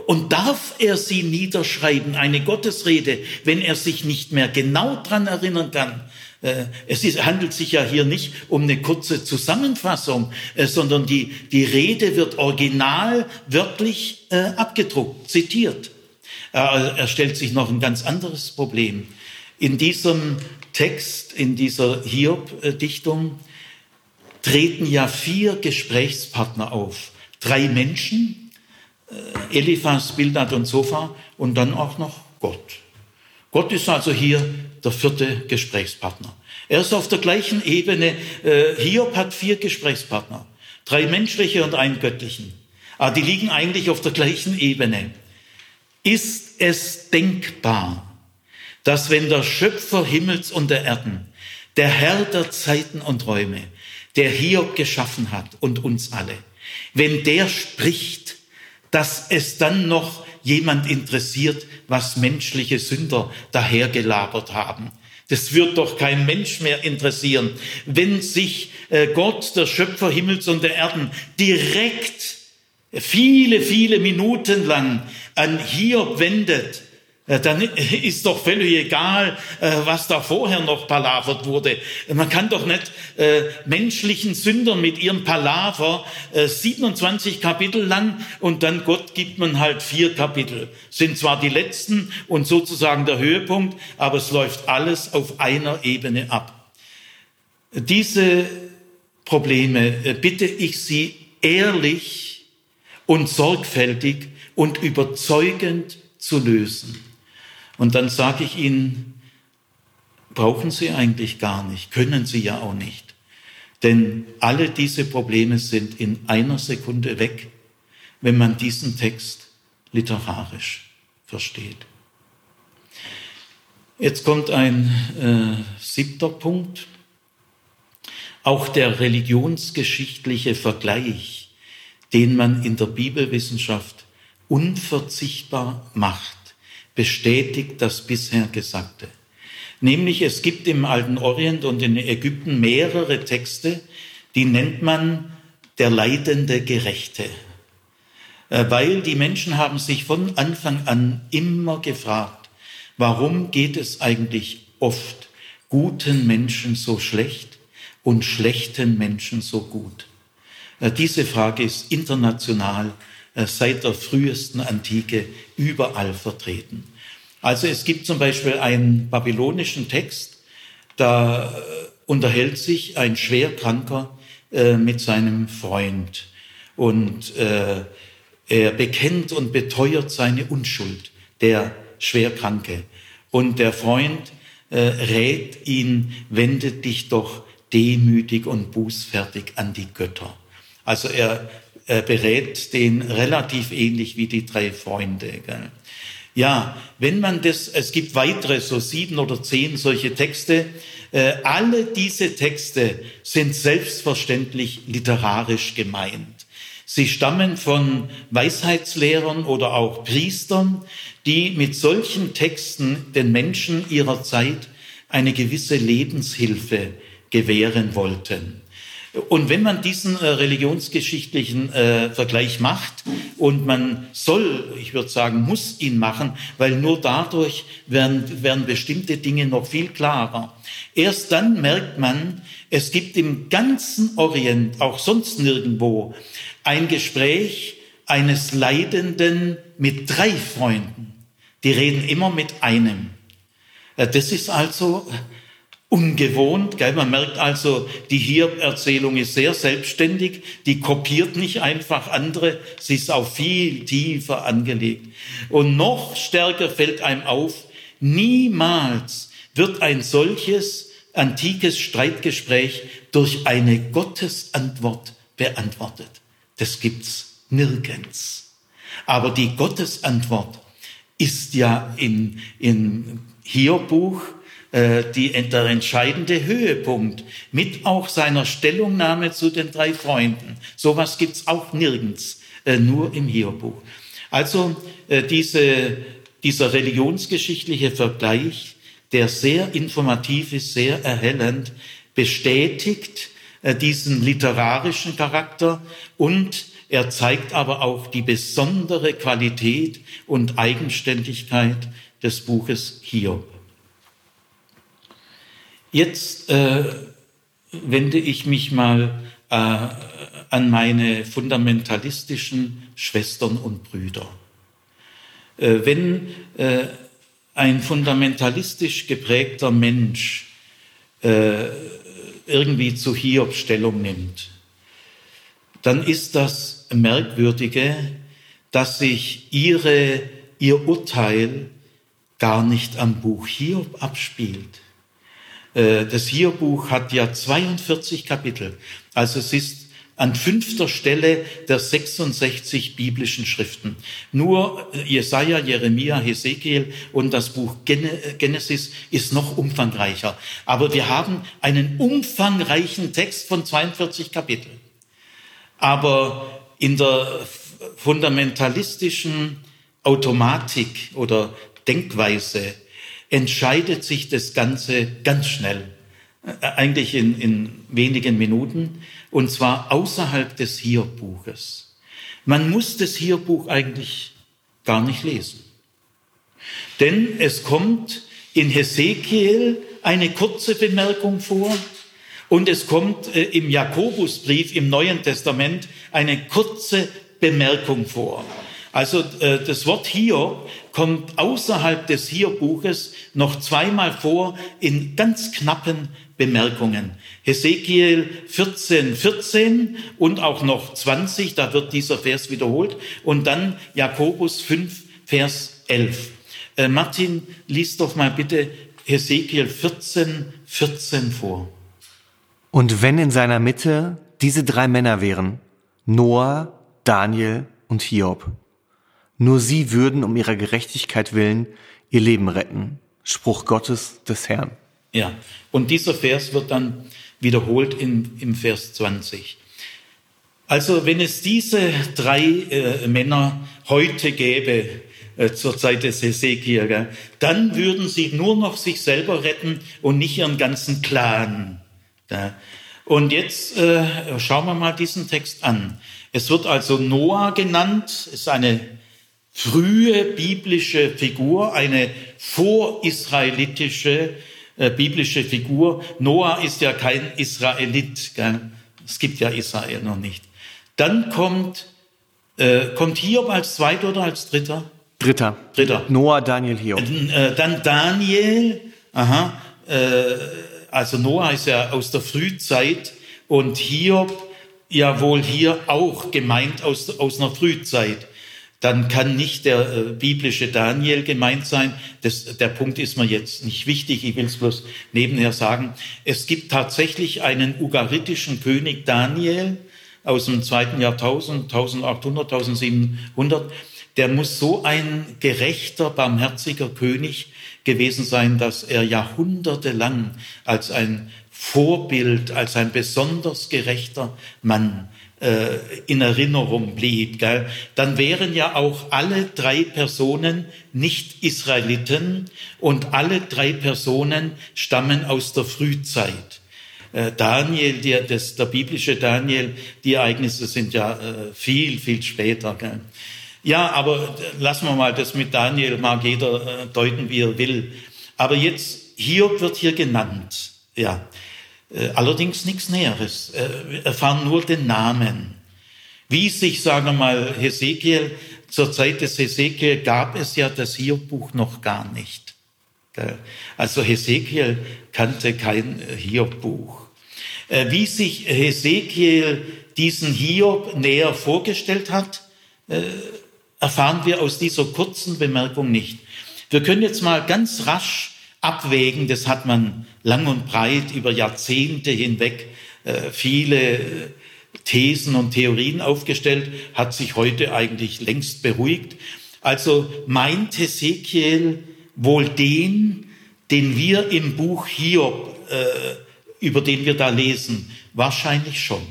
Und darf er sie niederschreiben, eine Gottesrede, wenn er sich nicht mehr genau dran erinnern kann? Äh, es handelt sich ja hier nicht um eine kurze Zusammenfassung, äh, sondern die, die Rede wird original wörtlich abgedruckt, zitiert. Er stellt sich noch ein ganz anderes Problem. In diesem Text, in dieser Hiob-Dichtung treten ja vier Gesprächspartner auf. Drei Menschen, äh, Eliphas, Bildad und Sofa und dann auch noch Gott. Gott ist also hier der vierte Gesprächspartner. Er ist auf der gleichen Ebene. Äh, Hiob hat vier Gesprächspartner. Drei menschliche und einen göttlichen. Aber die liegen eigentlich auf der gleichen Ebene. Ist es denkbar, dass wenn der Schöpfer Himmels und der Erden, der Herr der Zeiten und Räume, der Hiob geschaffen hat und uns alle, wenn der spricht, dass es dann noch jemand interessiert, was menschliche Sünder dahergelabert haben. Das wird doch kein Mensch mehr interessieren, wenn sich äh, Gott, der Schöpfer Himmels und der Erden, direkt viele, viele Minuten lang an Hiob wendet dann ist doch völlig egal, äh, was da vorher noch palavert wurde. Man kann doch nicht äh, menschlichen Sündern mit ihrem Palaver 27 Kapitel lang und dann Gott gibt man halt vier Kapitel. Sind zwar die letzten und sozusagen der Höhepunkt, aber es läuft alles auf einer Ebene ab. Diese Probleme bitte ich Sie ehrlich und sorgfältig und überzeugend zu lösen. Und dann sage ich ihnen, brauchen Sie eigentlich gar nicht, können Sie ja auch nicht. Denn alle diese Probleme sind in einer Sekunde weg, wenn man diesen Text literarisch versteht. Jetzt kommt ein äh, siebter Punkt. Auch der religionsgeschichtliche Vergleich, den man in der Bibelwissenschaft unverzichtbar macht, bestätigt das bisher Gesagte. Nämlich es gibt im alten Orient und in Ägypten mehrere Texte, die nennt man der leidende Gerechte. Äh, weil die Menschen haben sich von Anfang an immer gefragt, warum geht es eigentlich oft guten Menschen so schlecht und schlechten Menschen so gut? Äh, diese Frage ist international seit der frühesten Antike überall vertreten. Also es gibt zum Beispiel einen babylonischen Text, da äh, unterhält sich ein Schwerkranker äh, mit seinem Freund und er bekennt und beteuert seine Unschuld, der Schwerkranke. Und der Freund rät ihn, wende dich doch demütig und bußfertig an die Götter. Also er äh, berät den relativ ähnlich wie die drei Freunde. Gell? Ja, wenn man das, es gibt weitere, so sieben oder zehn solche Texte, äh, alle diese Texte sind selbstverständlich literarisch gemeint. Sie stammen von Weisheitslehrern oder auch Priestern, die mit solchen Texten den Menschen ihrer Zeit eine gewisse Lebenshilfe gewähren wollten. Und wenn man diesen äh, religionsgeschichtlichen äh, Vergleich macht und man soll, ich würde sagen, muss ihn machen, weil nur dadurch werden, werden bestimmte Dinge noch viel klarer. Erst dann merkt man, es gibt im ganzen Orient, auch sonst nirgendwo, ein Gespräch eines Leidenden mit drei Freunden. Die reden immer mit einem. Äh, das ist also ungewohnt. Gell? Man merkt also, die Hier-Erzählung ist sehr selbstständig, die kopiert nicht einfach andere, sie ist auch viel tiefer angelegt. Und noch stärker fällt einem auf, niemals wird ein solches antikes Streitgespräch durch eine Gottesantwort beantwortet. Das gibt's nirgends. Aber die Gottesantwort ist ja in, in Hiob-Buch äh, die, der entscheidende Höhepunkt mit auch seiner Stellungnahme zu den drei Freunden. Sowas gibt's auch nirgends, äh, nur im Hiobuch. Also äh, diese, dieser religionsgeschichtliche Vergleich, der sehr informativ ist, sehr erhellend, bestätigt diesen literarischen Charakter und er zeigt aber auch die besondere Qualität und Eigenständigkeit des Buches Hiob. Jetzt äh, wende ich mich mal äh, an meine fundamentalistischen Schwestern und Brüder. Äh, wenn äh, ein fundamentalistisch geprägter Mensch äh, irgendwie zu Hiob Stellung nimmt, dann ist das Merkwürdige, dass sich ihre, ihr Urteil gar nicht am Buch Hiob abspielt. Äh, das Hiob-Buch hat ja 42 Kapitel. Also es ist an fünfter Stelle der 66 biblischen Schriften. Nur Jesaja, Jeremia, Hesekiel und das Buch Genesis ist noch umfangreicher. Aber wir haben einen umfangreichen Text von 42 Kapiteln. Aber in der fundamentalistischen Automatik oder Denkweise entscheidet sich das Ganze ganz schnell, äh, eigentlich in, in wenigen Minuten und zwar außerhalb des Hierbuches. Man muss das Hierbuch eigentlich gar nicht lesen. Denn es kommt in Hesekiel eine kurze Bemerkung vor und es kommt äh, im Jakobusbrief im Neuen Testament eine kurze Bemerkung vor. Also äh, das Wort Hiob kommt außerhalb des Hierbuches noch zweimal vor in ganz knappen Bemerkungen. Hesekiel 14, 14 und auch noch 20, da wird dieser Vers wiederholt. Und dann Jakobus 5, Vers 11. Äh, Martin, liest doch mal bitte Hesekiel 14, 14 vor. Und wenn in seiner Mitte diese drei Männer wären, Noah, Daniel und Hiob, nur sie würden um ihrer Gerechtigkeit willen ihr Leben retten. Spruch Gottes des Herrn. Ja, und dieser Vers wird dann wiederholt in, im Vers 20. Also wenn es diese drei äh, Männer heute gäbe, äh, zur Zeit des Hesekiel, dann würden sie nur noch sich selber retten und nicht ihren ganzen Clan. Und jetzt äh, schauen wir mal diesen Text an. Es wird also Noah genannt, ist eine frühe biblische Figur, eine vorisraelitische äh, biblische Figur. Noah ist ja kein Israelit. Gell? Es gibt ja Israel noch nicht. Dann kommt, äh, kommt Hiob als zweiter oder als dritter? Dritter. Dritter. Noah, Daniel, Hiob. Äh, dann Daniel. Aha. Äh, also Noah ist ja aus der Frühzeit und Hiob ja wohl hier auch gemeint aus, aus einer Frühzeit dann kann nicht der äh, biblische Daniel gemeint sein. Das, der Punkt ist mir jetzt nicht wichtig, ich will es bloß nebenher sagen. Es gibt tatsächlich einen ugaritischen König Daniel aus dem zweiten Jahrtausend, 1800, 1700. Der muss so ein gerechter, barmherziger König gewesen sein, dass er jahrhundertelang als ein Vorbild, als ein besonders gerechter Mann äh, in Erinnerung blieb, gell? dann wären ja auch alle drei Personen nicht Israeliten und alle drei Personen stammen aus der Frühzeit. Äh, Daniel, der, das, der biblische Daniel, die Ereignisse sind ja äh, viel, viel später. Gell? Ja, aber lassen wir mal das mit Daniel, mag jeder äh, deuten, wie er will. Aber jetzt, Hiob wird hier genannt. Ja, allerdings nichts Näheres. Äh, wir erfahren nur den Namen. Wie sich, sagen wir mal, Hesekiel, zur Zeit des Hesekiel gab es ja das Hiob-Buch noch gar nicht. Also Hesekiel kannte kein äh, Hiob-Buch. Wie sich Hesekiel diesen Hiob näher vorgestellt hat, erfahren wir aus dieser kurzen Bemerkung nicht. Wir können jetzt mal ganz rasch abwägen, das hat man lang und breit über Jahrzehnte hinweg äh, viele Thesen und Theorien aufgestellt, hat sich heute eigentlich längst beruhigt. Also meint Hesekiel wohl den, den wir im Buch Hiob, äh, über den wir da lesen, wahrscheinlich schon.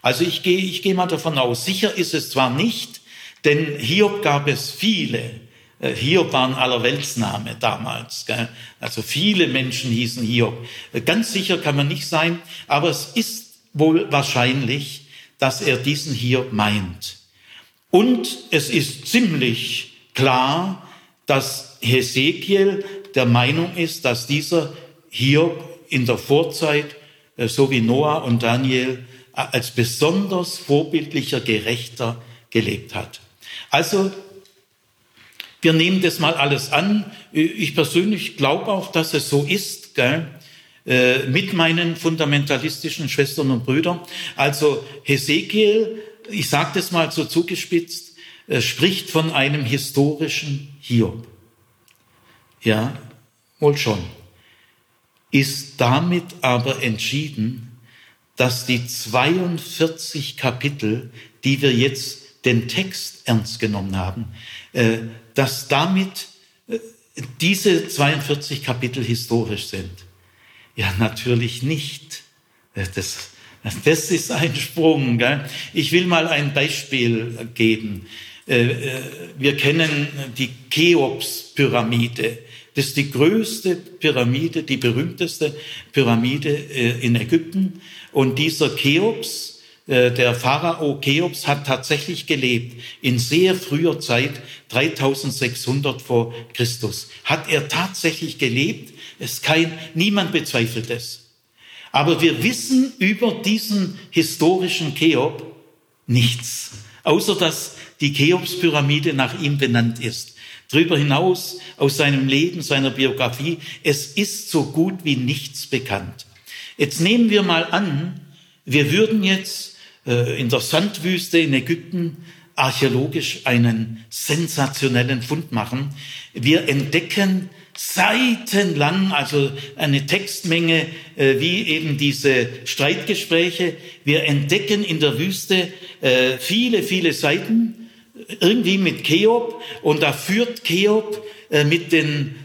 Also ich gehe ich gehe mal davon aus, sicher ist es zwar nicht, denn Hiob gab es viele, äh, Hiob war ein Allerweltsname damals. Gell? Also viele Menschen hießen Hiob. Äh, ganz sicher kann man nicht sein, aber es ist wohl wahrscheinlich, dass er diesen Hiob meint. Und es ist ziemlich klar, dass Hesekiel der Meinung ist, dass dieser Hiob in der Vorzeit, äh, so wie Noah und Daniel, als besonders vorbildlicher Gerechter gelebt hat. Also wir nehmen das mal alles an. Ich persönlich glaube auch, dass es so ist, gell? Äh, mit meinen fundamentalistischen Schwestern und Brüdern. Also Hesekiel, ich sage das mal so zugespitzt, äh, spricht von einem historischen Hiob. Ja, wohl schon. Ist damit aber entschieden, dass die 42 Kapitel, die wir jetzt den Text ernst genommen haben, äh, dass damit äh, diese 42 Kapitel historisch sind. Ja, natürlich nicht. Das, das ist ein Sprung. Gell? Ich will mal ein Beispiel geben. Äh, äh, wir kennen die Cheops-Pyramide. Das ist die größte Pyramide, die berühmteste Pyramide äh, in Ägypten. Und dieser Cheops, der Pharao Cheops hat tatsächlich gelebt in sehr früher Zeit, 3600 vor Christus. Hat er tatsächlich gelebt? Es kein, niemand bezweifelt es. Aber wir wissen über diesen historischen Cheops nichts, außer dass die Cheops-Pyramide nach ihm benannt ist. Darüber hinaus aus seinem Leben, seiner Biografie, es ist so gut wie nichts bekannt. Jetzt nehmen wir mal an, wir würden jetzt äh, in der Sandwüste in Ägypten archäologisch einen sensationellen Fund machen. Wir entdecken seitenlang, also eine Textmenge äh, wie eben diese Streitgespräche. Wir entdecken in der Wüste äh, viele, viele Seiten irgendwie mit Cheob und da führt Cheob äh, mit den äh,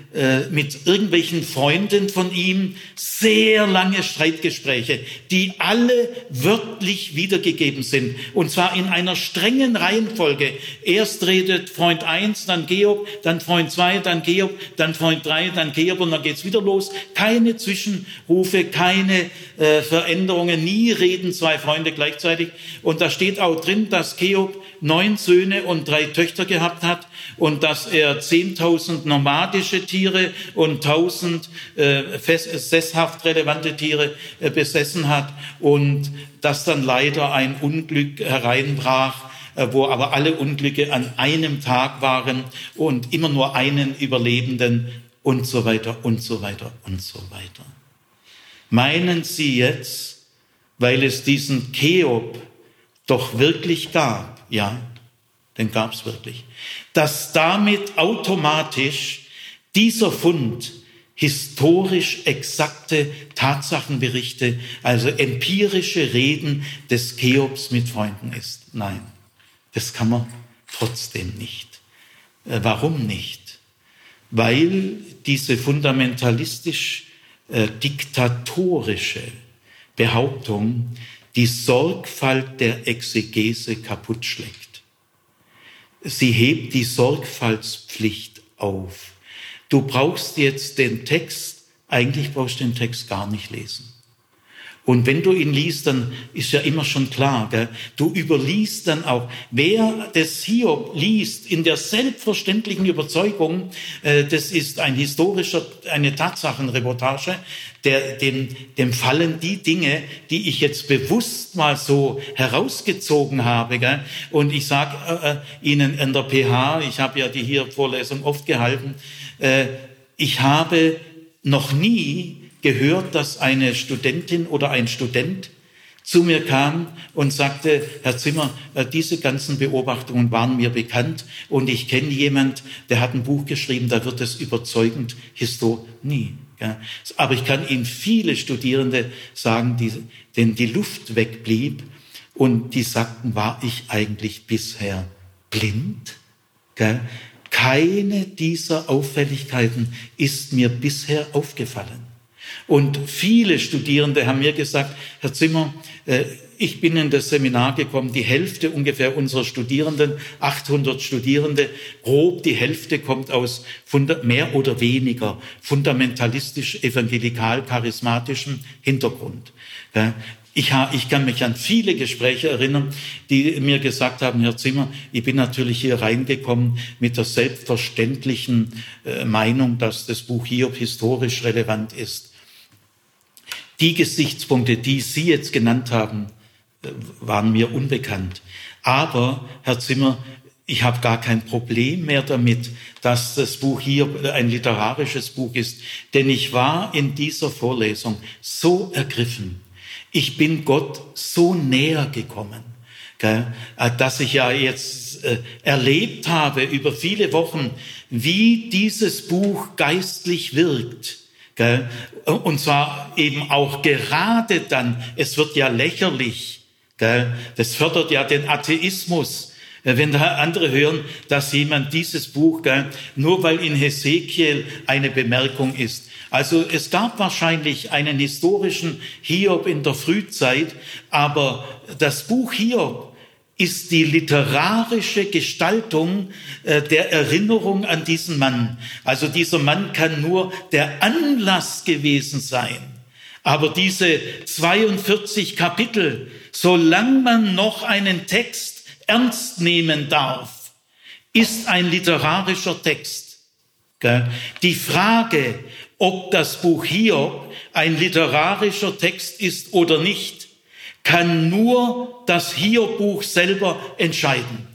mit irgendwelchen Freunden von ihm sehr lange Streitgespräche, die alle wörtlich wiedergegeben sind. Und zwar in einer strengen Reihenfolge. Erst redet Freund 1, dann Georg, dann Freund 2, dann Georg, dann Freund 3, dann Georg und dann geht's wieder los. Keine Zwischenrufe, keine äh, Veränderungen, nie reden zwei Freunde gleichzeitig. Und da steht auch drin, dass Georg neun Söhne und drei Töchter gehabt hat und dass er 10.000 nomadische Tiere und 1.000 äh, sesshaft relevante Tiere äh, besessen hat und dass dann leider ein Unglück hereinbrach, äh, wo aber alle Unglücke an einem Tag waren und immer nur einen Überlebenden und so weiter und so weiter und so weiter. Meinen Sie jetzt, weil es diesen Cheob doch wirklich gab, ja, den gab es wirklich, dass damit automatisch dieser Fund historisch exakte Tatsachenberichte, also empirische Reden des Cheops mit Freunden ist. Nein, das kann man trotzdem nicht. Äh, warum nicht? Weil diese fundamentalistisch äh, diktatorische Behauptung die Sorgfalt der Exegese kaputt schlägt. Sie hebt die Sorgfaltspflicht auf. Du brauchst jetzt den Text, eigentlich brauchst du den Text gar nicht lesen. Und wenn du ihn liest, dann ist ja immer schon klar, gell? du überliest dann auch, wer das Hiob liest in der selbstverständlichen Überzeugung, äh, das ist ein historischer, eine Tatsachenreportage, der, dem, dem fallen die Dinge, die ich jetzt bewusst mal so herausgezogen habe. Gell? Und ich sage äh, äh, Ihnen in der PH, ich habe ja die hier Vorlesung oft gehalten, ich habe noch nie gehört, dass eine Studentin oder ein Student zu mir kam und sagte, Herr Zimmer, äh, diese ganzen Beobachtungen waren mir bekannt und ich kenne jemand, der hat ein Buch geschrieben, da wird es überzeugend Historie. Aber ich kann Ihnen viele Studierende sagen, die, denen die Luft wegblieb und die sagten, war ich eigentlich bisher blind? Keine dieser Auffälligkeiten ist mir bisher aufgefallen. Und viele Studierende haben mir gesagt, Herr Zimmer, äh, ich bin in das Seminar gekommen, die Hälfte ungefähr unserer Studierenden, 800 Studierende, grob die Hälfte kommt aus mehr oder weniger fundamentalistisch, evangelikal, charismatischem Hintergrund. Ich, ich kann mich an viele Gespräche erinnern, die mir gesagt haben, Herr Zimmer, ich bin natürlich hier reingekommen mit der selbstverständlichen äh, Meinung, dass das Buch Hiob historisch relevant ist. Die Gesichtspunkte, die Sie jetzt genannt haben, äh, waren mir unbekannt. Aber, Herr Zimmer, ich habe gar kein Problem mehr damit, dass das Buch hier ein literarisches Buch ist, denn ich war in dieser Vorlesung so ergriffen. Ich bin Gott so näher gekommen. dass ich ja jetzt äh, erlebt habe über viele Wochen, wie dieses Buch geistlich wirkt. Und zwar eben auch gerade dann, es wird ja lächerlich, das fördert ja den Atheismus, wenn da andere hören, dass jemand dieses Buch, nur weil in Hesekiel eine Bemerkung ist. Also es gab wahrscheinlich einen historischen Hiob in der Frühzeit, aber das Buch Hiob ist die literarische Gestaltung äh, der Erinnerung an diesen Mann. Also dieser Mann kann nur der Anlass gewesen sein. Aber diese 42 Kapitel, solange man noch einen Text ernst nehmen darf, ist ein literarischer Text. Die Frage, ob das Buch Hiob ein literarischer Text ist oder nicht, kann nur das Hiob-Buch selber entscheiden.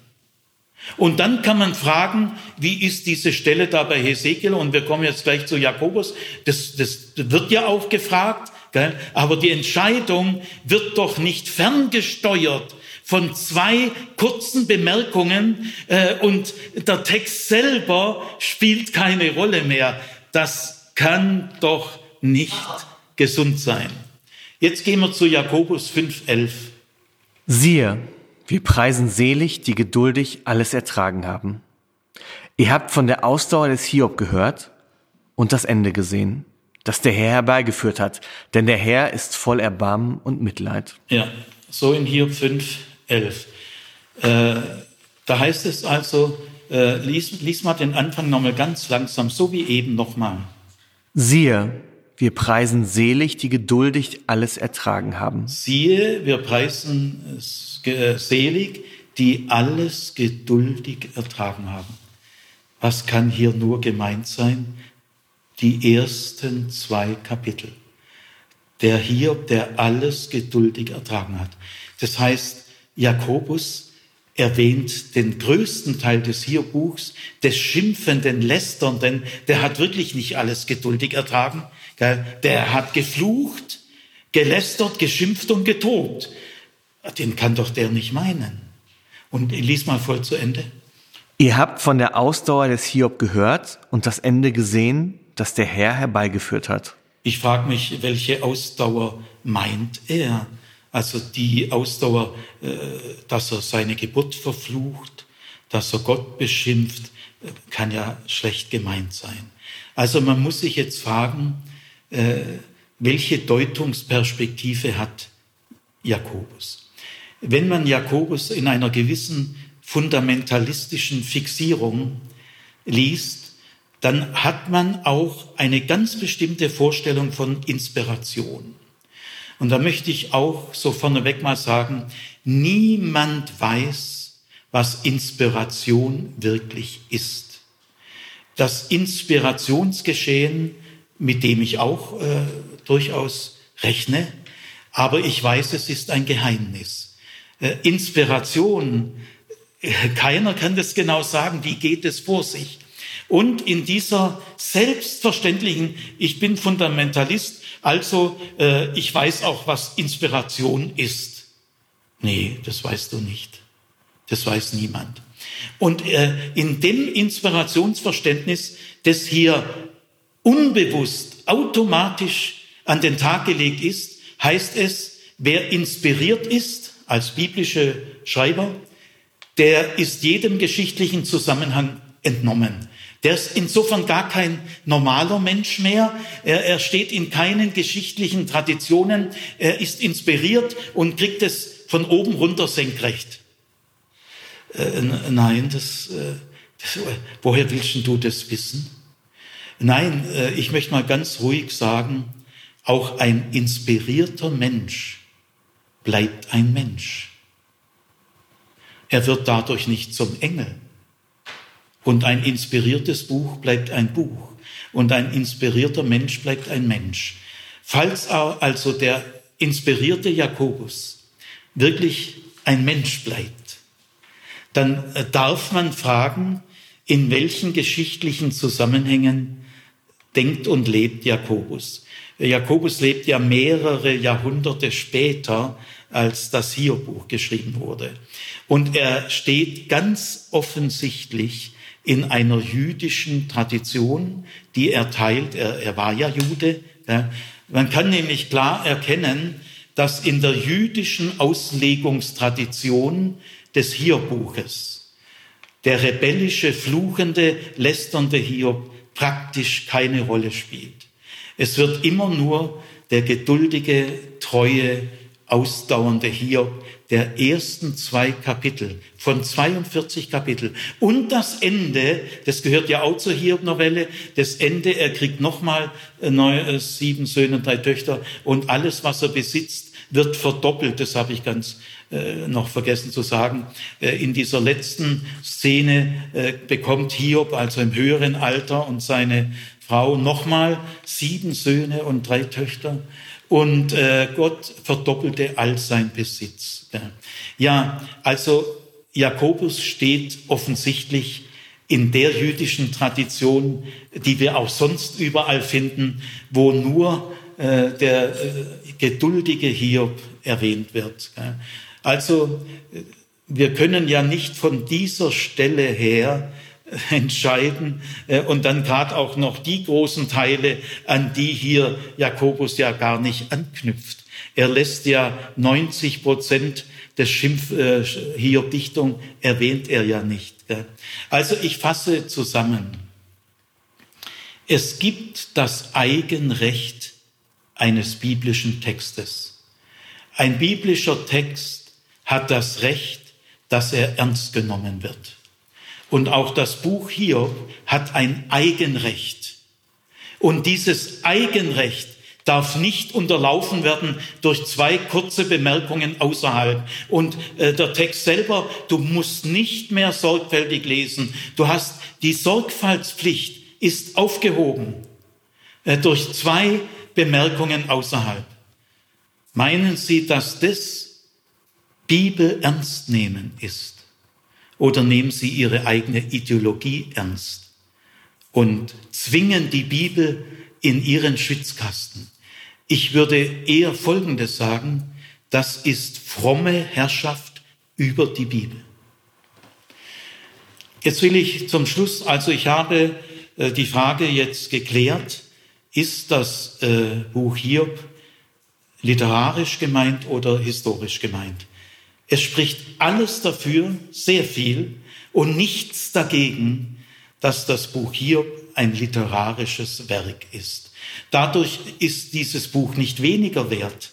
Und dann kann man fragen, wie ist diese Stelle da bei Hesekiel? Und wir kommen jetzt gleich zu Jakobus. Das, das wird ja auch gefragt. Gell? Aber die Entscheidung wird doch nicht ferngesteuert von zwei kurzen Bemerkungen äh, und der Text selber spielt keine Rolle mehr. Das kann doch nicht gesund sein. Jetzt gehen wir zu Jakobus 5,11. Siehe, wir preisen selig, die geduldig alles ertragen haben. Ihr habt von der Ausdauer des Hiob gehört und das Ende gesehen, das der Herr herbeigeführt hat, denn der Herr ist voll Erbarmen und Mitleid. Ja, so in Hiob 5, 11. Äh, da heißt es also, äh, lies, lies mal den Anfang nochmal ganz langsam, so wie eben nochmal. Siehe, wir preisen selig, die geduldig alles ertragen haben. Siehe, wir preisen äh, selig, die alles geduldig ertragen haben. Was kann hier nur gemeint sein? Die ersten zwei Kapitel. Der Hiob, der alles geduldig ertragen hat. Das heißt, Jakobus erwähnt den größten Teil des Hiob-Buchs, des schimpfenden, lästernden, der hat wirklich nicht alles geduldig ertragen. Der hat geflucht, gelästert, geschimpft und getobt. Den kann doch der nicht meinen. Und lies mal voll zu Ende. Ihr habt von der Ausdauer des Hiob gehört und das Ende gesehen, das der Herr herbeigeführt hat. Ich frage mich, welche Ausdauer meint er? Also die Ausdauer, äh, dass er seine Geburt verflucht, dass er Gott beschimpft, äh, kann ja schlecht gemeint sein. Also man muss sich jetzt fragen, äh, welche Deutungsperspektive hat Jakobus? Wenn man Jakobus in einer gewissen fundamentalistischen Fixierung liest, dann hat man auch eine ganz bestimmte Vorstellung von Inspiration. Und da möchte ich auch so vorneweg mal sagen, niemand weiß, was Inspiration wirklich ist. Das Inspirationsgeschehen mit dem ich auch äh, durchaus rechne. Aber ich weiß, es ist ein Geheimnis. Äh, Inspiration, äh, keiner kann das genau sagen, wie geht es vor sich. Und in dieser selbstverständlichen, ich bin Fundamentalist, also äh, ich weiß auch, was Inspiration ist. Nee, das weißt du nicht. Das weiß niemand. Und äh, in dem Inspirationsverständnis, das hier unbewusst, automatisch an den Tag gelegt ist, heißt es, wer inspiriert ist als biblische Schreiber, der ist jedem geschichtlichen Zusammenhang entnommen. Der ist insofern gar kein normaler Mensch mehr. Er, er steht in keinen geschichtlichen Traditionen. Er ist inspiriert und kriegt es von oben runter senkrecht. Äh, nein, das, äh, das, woher willst du das wissen? Nein, äh, ich möchte mal ganz ruhig sagen, auch ein inspirierter Mensch bleibt ein Mensch. Er wird dadurch nicht zum Engel. Und ein inspiriertes Buch bleibt ein Buch. Und ein inspirierter Mensch bleibt ein Mensch. Falls also der inspirierte Jakobus wirklich ein Mensch bleibt, dann äh, darf man fragen, in welchen geschichtlichen Zusammenhängen denkt und lebt Jakobus. Jakobus lebt ja mehrere Jahrhunderte später als das Hiob-Buch geschrieben wurde. Und er steht ganz offensichtlich in einer jüdischen Tradition, die er teilt. Er, er war ja Jude. Ja. Man kann nämlich klar erkennen, dass in der jüdischen Auslegungstradition des Hiob-Buches der rebellische, fluchende, lästernde Hiob praktisch keine Rolle spielt. Es wird immer nur der geduldige, treue, ausdauernde Hiob der ersten zwei Kapitel von 42 Kapitel und das Ende, das gehört ja auch zur Hiob-Novelle, das Ende, er kriegt nochmal äh, äh, sieben Söhne und drei Töchter und alles, was er besitzt, wird verdoppelt. Das habe ich ganz äh, noch vergessen zu sagen. Äh, in dieser letzten Szene äh, bekommt Hiob also im höheren Alter und seine Frau nochmal sieben Söhne und drei Töchter und äh, Gott verdoppelte all sein Besitz. Ja, also Jakobus steht offensichtlich in der jüdischen Tradition, die wir auch sonst überall finden, wo nur äh, der äh, geduldige Hiob erwähnt wird. Also wir können ja nicht von dieser Stelle her entscheiden äh, und dann gerade auch noch die großen Teile, an die hier Jakobus ja gar nicht anknüpft. Er lässt ja 90 Prozent des Schimpf äh, hier Dichtung erwähnt er ja nicht. Also ich fasse zusammen. Es gibt das Eigenrecht eines biblischen Textes. Ein biblischer Text hat das Recht, dass er ernst genommen wird. Und auch das Buch Hiob hat ein Eigenrecht. Und dieses Eigenrecht darf nicht unterlaufen werden durch zwei kurze Bemerkungen außerhalb. Und äh, der Text selber, du musst nicht mehr sorgfältig lesen. Du hast die Sorgfaltspflicht ist aufgehoben äh, durch zwei Bemerkungen außerhalb. Meinen Sie, dass das Bibel ernst nehmen ist? Oder nehmen sie ihre eigene Ideologie ernst und zwingen die Bibel in ihren Schwitzkasten. Ich würde eher Folgendes sagen, das ist fromme Herrschaft über die Bibel. Jetzt will ich zum Schluss, also ich habe äh, die Frage jetzt geklärt, ist das äh, Buch Hiob literarisch gemeint oder historisch gemeint? Es spricht alles dafür, sehr viel, und nichts dagegen, dass das Buch Hiob ein literarisches Werk ist. Dadurch ist dieses Buch nicht weniger wert.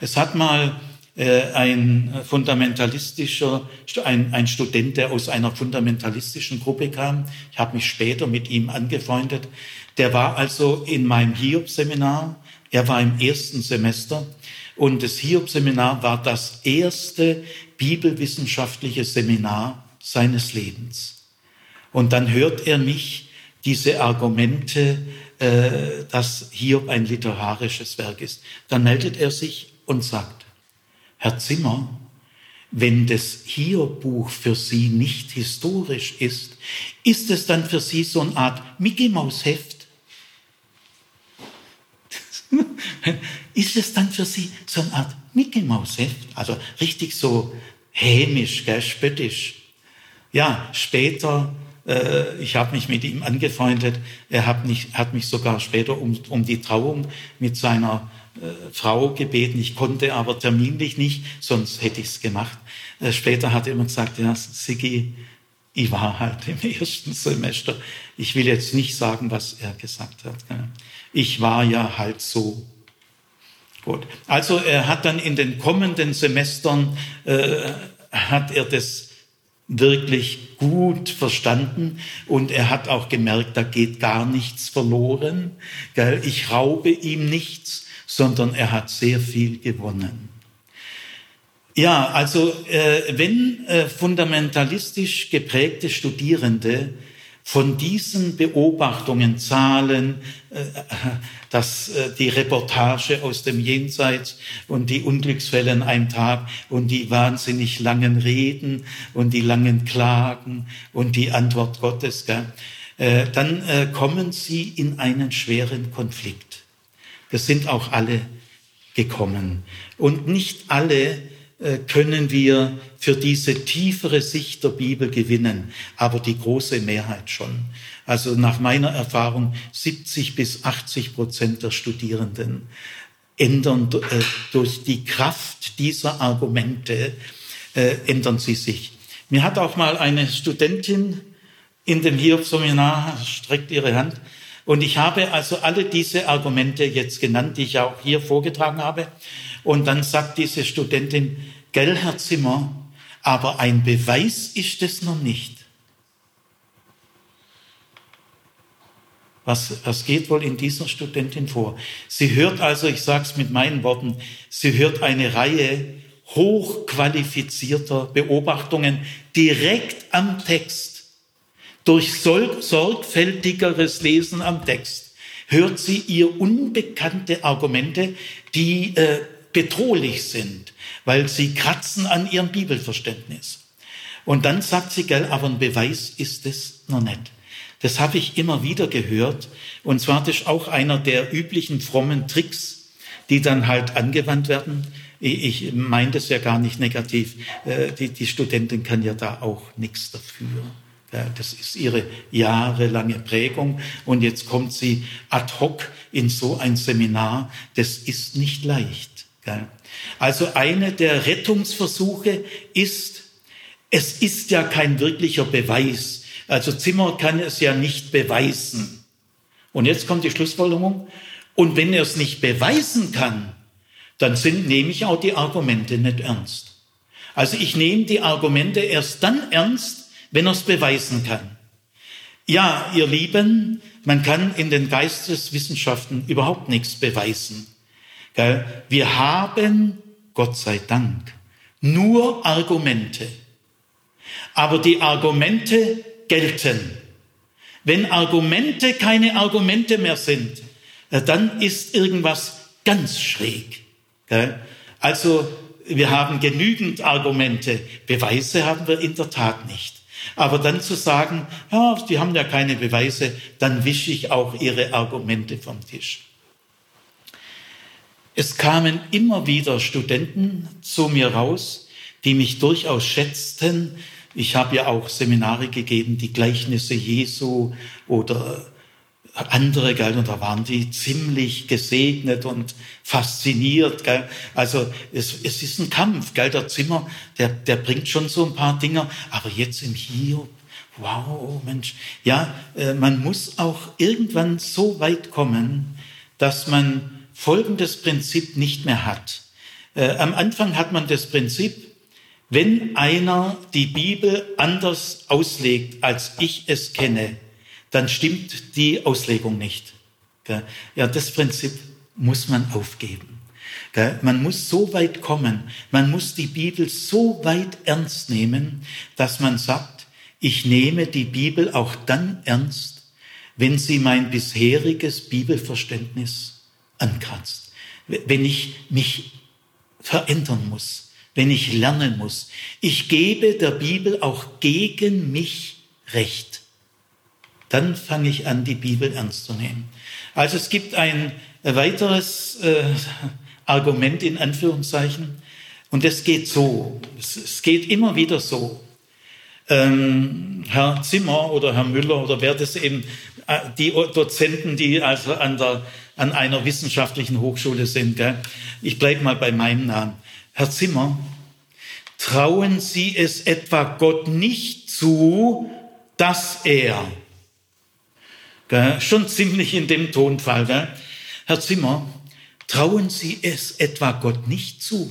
Es hat mal äh, ein fundamentalistischer, ein, ein Student, der aus einer fundamentalistischen Gruppe kam, ich habe mich später mit ihm angefreundet, der war also in meinem Hiob-Seminar, er war im ersten Semester und das Hiob-Seminar war das erste bibelwissenschaftliche Seminar seines Lebens. Und dann hört er mich diese Argumente, äh, dass Hiob ein literarisches Werk ist. Dann meldet er sich und sagt, Herr Zimmer, wenn das Hiob-Buch für Sie nicht historisch ist, ist es dann für Sie so eine Art Mickey-Maus-Heft? Ist es dann für Sie so eine Art Mickey Maus Heft? Also richtig so hämisch, gell, spöttisch. Ja, später, äh, ich habe mich mit ihm angefreundet. Er hat mich, hat mich sogar später um, um die Trauung mit seiner äh, Frau gebeten. Ich konnte aber terminlich nicht, sonst hätte ich es gemacht. Äh, später hat er immer gesagt, ja, Sigi, ich war halt im ersten Semester. Ich will jetzt nicht sagen, was er gesagt hat. Ich war ja halt so. Gut. Also er hat dann in den kommenden Semestern, äh, hat er das wirklich gut verstanden und er hat auch gemerkt, da geht gar nichts verloren. Gell? Ich raube ihm nichts, sondern er hat sehr viel gewonnen. Ja, also äh, wenn äh, fundamentalistisch geprägte Studierende von diesen Beobachtungen, Zahlen, äh, dass äh, die Reportage aus dem Jenseits und die Unglücksfälle an einem Tag und die wahnsinnig langen Reden und die langen Klagen und die Antwort Gottes, äh, dann kommen sie in einen schweren Konflikt. Wir sind auch alle gekommen. Und nicht alle können wir für diese tiefere Sicht der Bibel gewinnen, aber die große Mehrheit schon. Also nach meiner Erfahrung 70 bis 80 Prozent der Studierenden ändern äh, durch die Kraft dieser Argumente, äh, ändern sie sich. Mir hat auch mal eine Studentin in dem Hiob-Seminar, streckt ihre Hand, und ich habe also alle diese Argumente jetzt genannt, die ich auch hier vorgetragen habe. Und dann sagt diese Studentin, gell, Herr Zimmer, aber ein Beweis ist es noch nicht. Was, was geht wohl in dieser Studentin vor? Sie hört also, ich sage es mit meinen Worten, sie hört eine Reihe hochqualifizierter Beobachtungen direkt am Text. Durch sorgfältigeres Lesen am Text hört sie ihr unbekannte Argumente, die äh, bedrohlich sind, weil sie kratzen an ihrem Bibelverständnis. Und dann sagt sie, gell, aber ein Beweis ist es noch nicht. Das habe ich immer wieder gehört. Und zwar das ist auch einer der üblichen frommen Tricks, die dann halt angewandt werden. Ich meine das ja gar nicht negativ. Äh, die, die Studentin kann ja da auch nichts dafür. Das ist ihre jahrelange Prägung. Und jetzt kommt sie ad hoc in so ein Seminar. Das ist nicht leicht. Also eine der Rettungsversuche ist, es ist ja kein wirklicher Beweis also Zimmer kann es ja nicht beweisen. Und jetzt kommt die Schlussfolgerung. Und wenn er es nicht beweisen kann, dann sind, nehme ich auch die Argumente nicht ernst. Also ich nehme die Argumente erst dann ernst, wenn er es beweisen kann. Ja, ihr Lieben, man kann in den Geisteswissenschaften überhaupt nichts beweisen. Wir haben, Gott sei Dank, nur Argumente. Aber die Argumente gelten. Wenn Argumente keine Argumente mehr sind, dann ist irgendwas ganz schräg. Also wir haben genügend Argumente, Beweise haben wir in der Tat nicht. Aber dann zu sagen, ja, die haben ja keine Beweise, dann wische ich auch ihre Argumente vom Tisch. Es kamen immer wieder Studenten zu mir raus, die mich durchaus schätzten, ich habe ja auch Seminare gegeben, die Gleichnisse Jesu oder andere, gell, und da waren die ziemlich gesegnet und fasziniert, gell. Also, es, es ist ein Kampf, gell. Der Zimmer, der, der bringt schon so ein paar Dinger, aber jetzt im Hier, wow, Mensch. Ja, äh, man muss auch irgendwann so weit kommen, dass man folgendes Prinzip nicht mehr hat. Äh, am Anfang hat man das Prinzip, wenn einer die Bibel anders auslegt, als ich es kenne, dann stimmt die Auslegung nicht. Ja, das Prinzip muss man aufgeben. Man muss so weit kommen, man muss die Bibel so weit ernst nehmen, dass man sagt, ich nehme die Bibel auch dann ernst, wenn sie mein bisheriges Bibelverständnis ankratzt, wenn ich mich verändern muss wenn ich lernen muss. Ich gebe der Bibel auch gegen mich Recht. Dann fange ich an, die Bibel ernst zu nehmen. Also es gibt ein weiteres äh, Argument in Anführungszeichen und es geht so. Es, es geht immer wieder so. Ähm, Herr Zimmer oder Herr Müller oder wer das eben, äh, die Dozenten, die also an, der, an einer wissenschaftlichen Hochschule sind. Gell? Ich bleibe mal bei meinem Namen. Herr Zimmer, trauen Sie es etwa Gott nicht zu, dass er, gell, schon ziemlich in dem Tonfall, gell? Herr Zimmer, trauen Sie es etwa Gott nicht zu,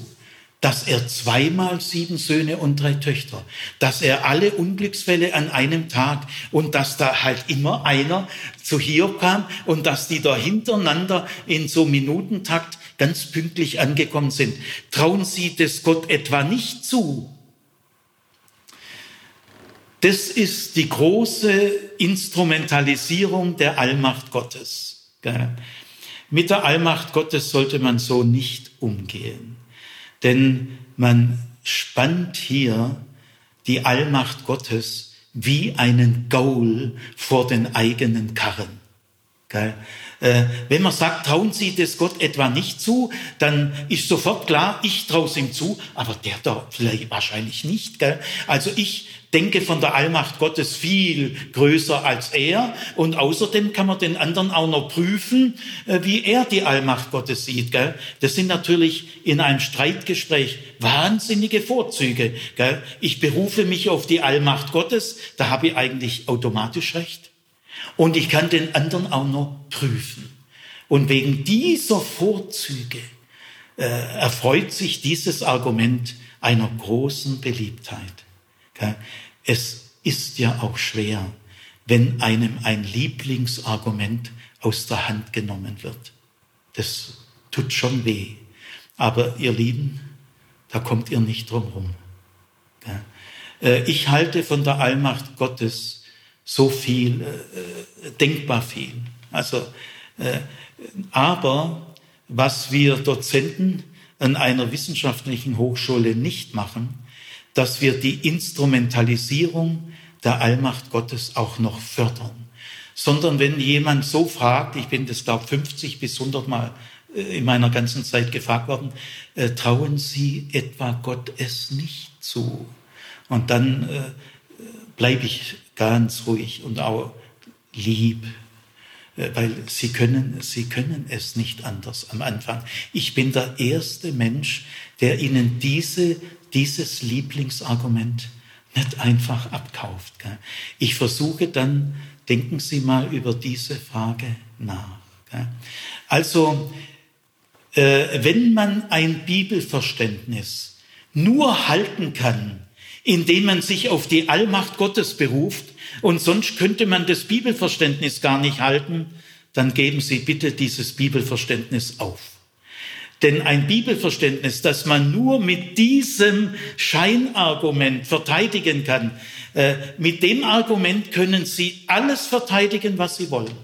dass er zweimal sieben Söhne und drei Töchter, dass er alle Unglücksfälle an einem Tag und dass da halt immer einer zu Hiob kam und dass die da hintereinander in so Minutentakt ganz pünktlich angekommen sind. Trauen Sie das Gott etwa nicht zu? Das ist die große Instrumentalisierung der Allmacht Gottes. Mit der Allmacht Gottes sollte man so nicht umgehen. Denn man spannt hier die Allmacht Gottes wie einen Gaul vor den eigenen Karren. Äh, wenn man sagt, trauen Sie das Gott etwa nicht zu, dann ist sofort klar, ich traue es ihm zu, aber der da vielleicht wahrscheinlich nicht. Gell? Also ich denke von der Allmacht Gottes viel größer als er und außerdem kann man den anderen auch noch prüfen, äh, wie er die Allmacht Gottes sieht. Gell? Das sind natürlich in einem Streitgespräch wahnsinnige Vorzüge. Gell? Ich berufe mich auf die Allmacht Gottes, da habe ich eigentlich automatisch recht. Und ich kann den anderen auch noch prüfen. Und wegen dieser Vorzüge äh, erfreut sich dieses Argument einer großen Beliebtheit. Es ist ja auch schwer, wenn einem ein Lieblingsargument aus der Hand genommen wird. Das tut schon weh. Aber ihr Lieben, da kommt ihr nicht drum rum. Äh, ich halte von der Allmacht Gottes so viel, äh, denkbar viel. Also, äh, aber was wir Dozenten an einer wissenschaftlichen Hochschule nicht machen, dass wir die Instrumentalisierung der Allmacht Gottes auch noch fördern. Sondern wenn jemand so fragt, ich bin das glaube 50 bis 100 Mal äh, in meiner ganzen Zeit gefragt worden, äh, trauen Sie etwa Gott es nicht zu? Und dann äh, bleibe ich ganz ruhig und auch lieb, äh, weil sie können, sie können es nicht anders am Anfang. Ich bin der erste Mensch, der ihnen diese, dieses Lieblingsargument nicht einfach abkauft. Ich versuche dann, denken Sie mal über diese Frage nach. Also, äh, wenn man ein Bibelverständnis nur halten kann, indem man sich auf die Allmacht Gottes beruft und sonst könnte man das Bibelverständnis gar nicht halten, dann geben Sie bitte dieses Bibelverständnis auf. Denn ein Bibelverständnis, das man nur mit diesem Scheinargument verteidigen kann, äh, mit dem Argument können Sie alles verteidigen, was Sie wollen.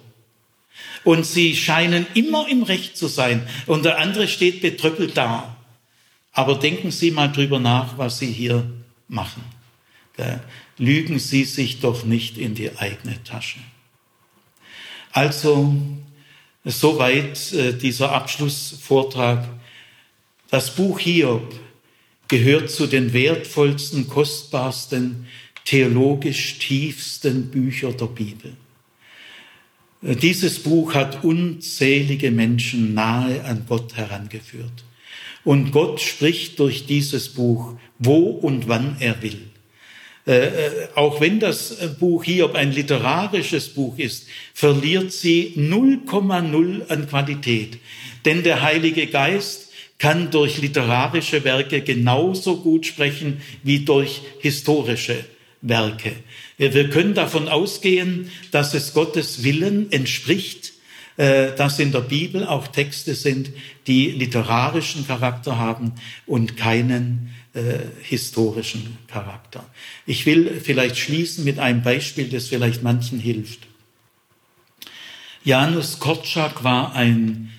Und Sie scheinen immer im Recht zu sein und der andere steht betröppelt da. Aber denken Sie mal drüber nach, was Sie hier machen. Lügen Sie sich doch nicht in die eigene Tasche. Also, soweit äh, dieser Abschlussvortrag. Das Buch Hiob gehört zu den wertvollsten, kostbarsten, theologisch tiefsten Büchern der Bibel. Dieses Buch hat unzählige Menschen nahe an Gott herangeführt. Und Gott spricht durch dieses Buch, wo und wann er will. Äh, äh, auch wenn das Buch Hiob ein literarisches Buch ist, verliert sie 0,0 an Qualität. Denn der Heilige Geist kann durch literarische Werke genauso gut sprechen wie durch historische Werke. Wir können davon ausgehen, dass es Gottes Willen entspricht, äh, dass in der Bibel auch Texte sind, die literarischen Charakter haben und keinen äh, historischen Charakter. Ich will vielleicht schließen mit einem Beispiel, das vielleicht manchen hilft. Janusz Korczak war ein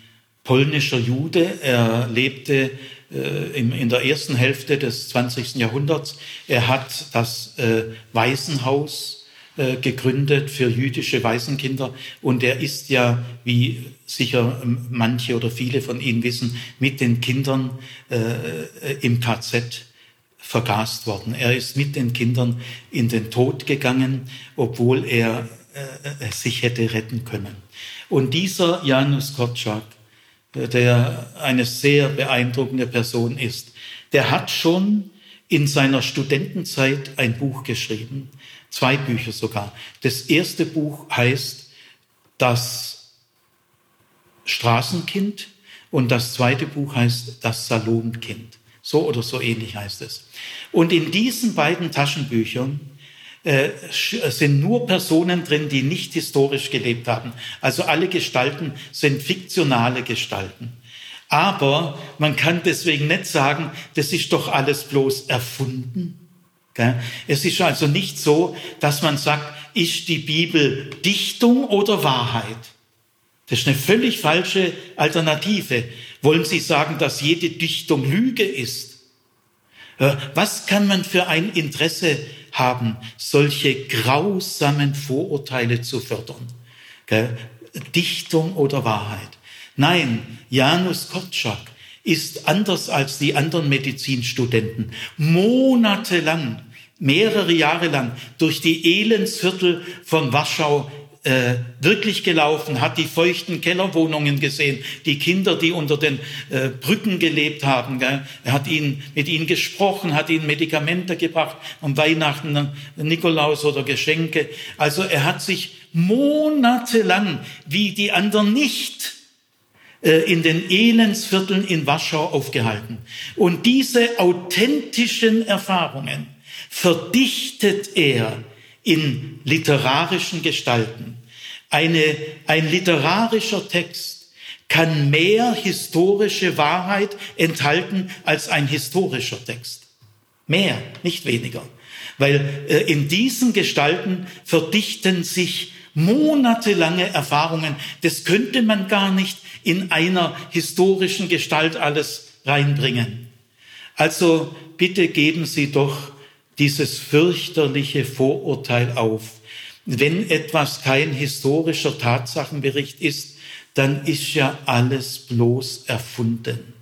polnischer Jude. Er lebte äh, in, in der ersten Hälfte des 20. Jahrhunderts. Er hat das äh, Waisenhaus äh, gegründet für jüdische Waisenkinder. Und er ist ja, wie sicher manche oder viele von Ihnen wissen, mit den Kindern äh, im KZ vergast worden. Er ist mit den Kindern in den Tod gegangen, obwohl er äh, sich hätte retten können. Und dieser Janusz Korczak, äh, der eine sehr beeindruckende Person ist, der hat schon in seiner Studentenzeit ein Buch geschrieben, Zwei Bücher sogar. Das erste Buch heißt Das Straßenkind und das zweite Buch heißt Das Salonkind. So oder so ähnlich heißt es. Und in diesen beiden Taschenbüchern äh, sind nur Personen drin, die nicht historisch gelebt haben. Also alle Gestalten sind fiktionale Gestalten. Aber man kann deswegen nicht sagen, das ist doch alles bloß erfunden, es ist also nicht so, dass man sagt, ist die Bibel Dichtung oder Wahrheit? Das ist eine völlig falsche Alternative. Wollen Sie sagen, dass jede Dichtung Lüge ist? Was kann man für ein Interesse haben, solche grausamen Vorurteile zu fördern? Dichtung oder Wahrheit. Nein, Janus Korczak ist anders als die anderen Medizinstudenten monatelang, mehrere Jahre lang durch die Elendsviertel von Warschau äh, wirklich gelaufen, hat die feuchten Kellerwohnungen gesehen, die Kinder, die unter den äh, Brücken gelebt haben. Gell? Er hat ihnen, mit ihnen gesprochen, hat ihnen Medikamente gebracht am Weihnachten, Nikolaus oder Geschenke. Also er hat sich monatelang, wie die anderen nicht, in den Elendsvierteln in Warschau aufgehalten. Und diese authentischen Erfahrungen verdichtet er in literarischen Gestalten. Eine, ein literarischer Text kann mehr historische Wahrheit enthalten als ein historischer Text. Mehr, nicht weniger. Weil äh, in diesen Gestalten verdichten sich monatelange Erfahrungen. Das könnte man gar nicht in einer historischen Gestalt alles reinbringen. Also bitte geben Sie doch dieses fürchterliche Vorurteil auf. Wenn etwas kein historischer Tatsachenbericht ist, dann ist ja alles bloß erfunden.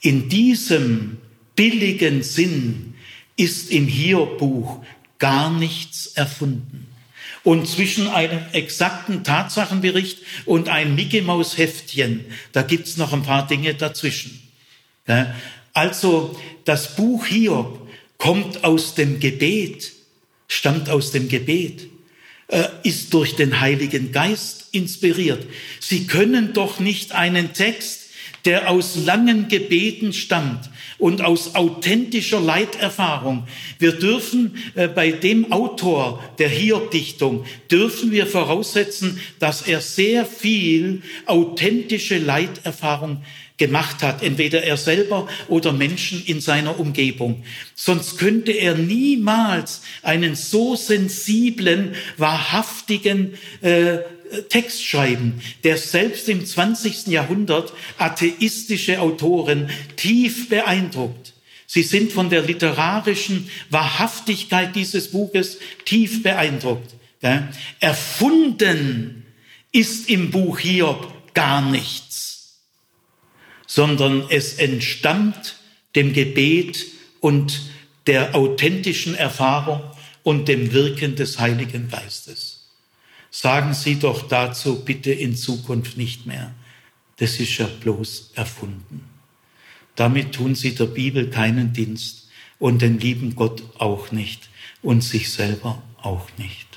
In diesem billigen Sinn ist im Hiob-Buch gar nichts erfunden. Und zwischen einem exakten Tatsachenbericht und einem Mickey-Maus-Heftchen, da gibt's noch ein paar Dinge dazwischen. Also das Buch Hiob kommt aus dem Gebet, stammt aus dem Gebet, äh, ist durch den Heiligen Geist inspiriert. Sie können doch nicht einen Text, der aus langen Gebeten stammt und aus authentischer Leiterfahrung. Wir dürfen äh, bei dem Autor der Hiob-Dichtung, dürfen wir voraussetzen, dass er sehr viel authentische Leiterfahrung gemacht hat, entweder er selber oder Menschen in seiner Umgebung. Sonst könnte er niemals einen so sensiblen, wahrhaftigen äh, Text schreiben, der selbst im 20. Jahrhundert atheistische Autoren tief beeindruckt. Sie sind von der literarischen Wahrhaftigkeit dieses Buches tief beeindruckt. Erfunden ist im Buch Hiob gar nichts sondern es entstammt dem Gebet und der authentischen Erfahrung und dem Wirken des Heiligen Geistes. Sagen Sie doch dazu bitte in Zukunft nicht mehr. Das ist ja bloß erfunden. Damit tun Sie der Bibel keinen Dienst und den lieben Gott auch nicht und sich selber auch nicht.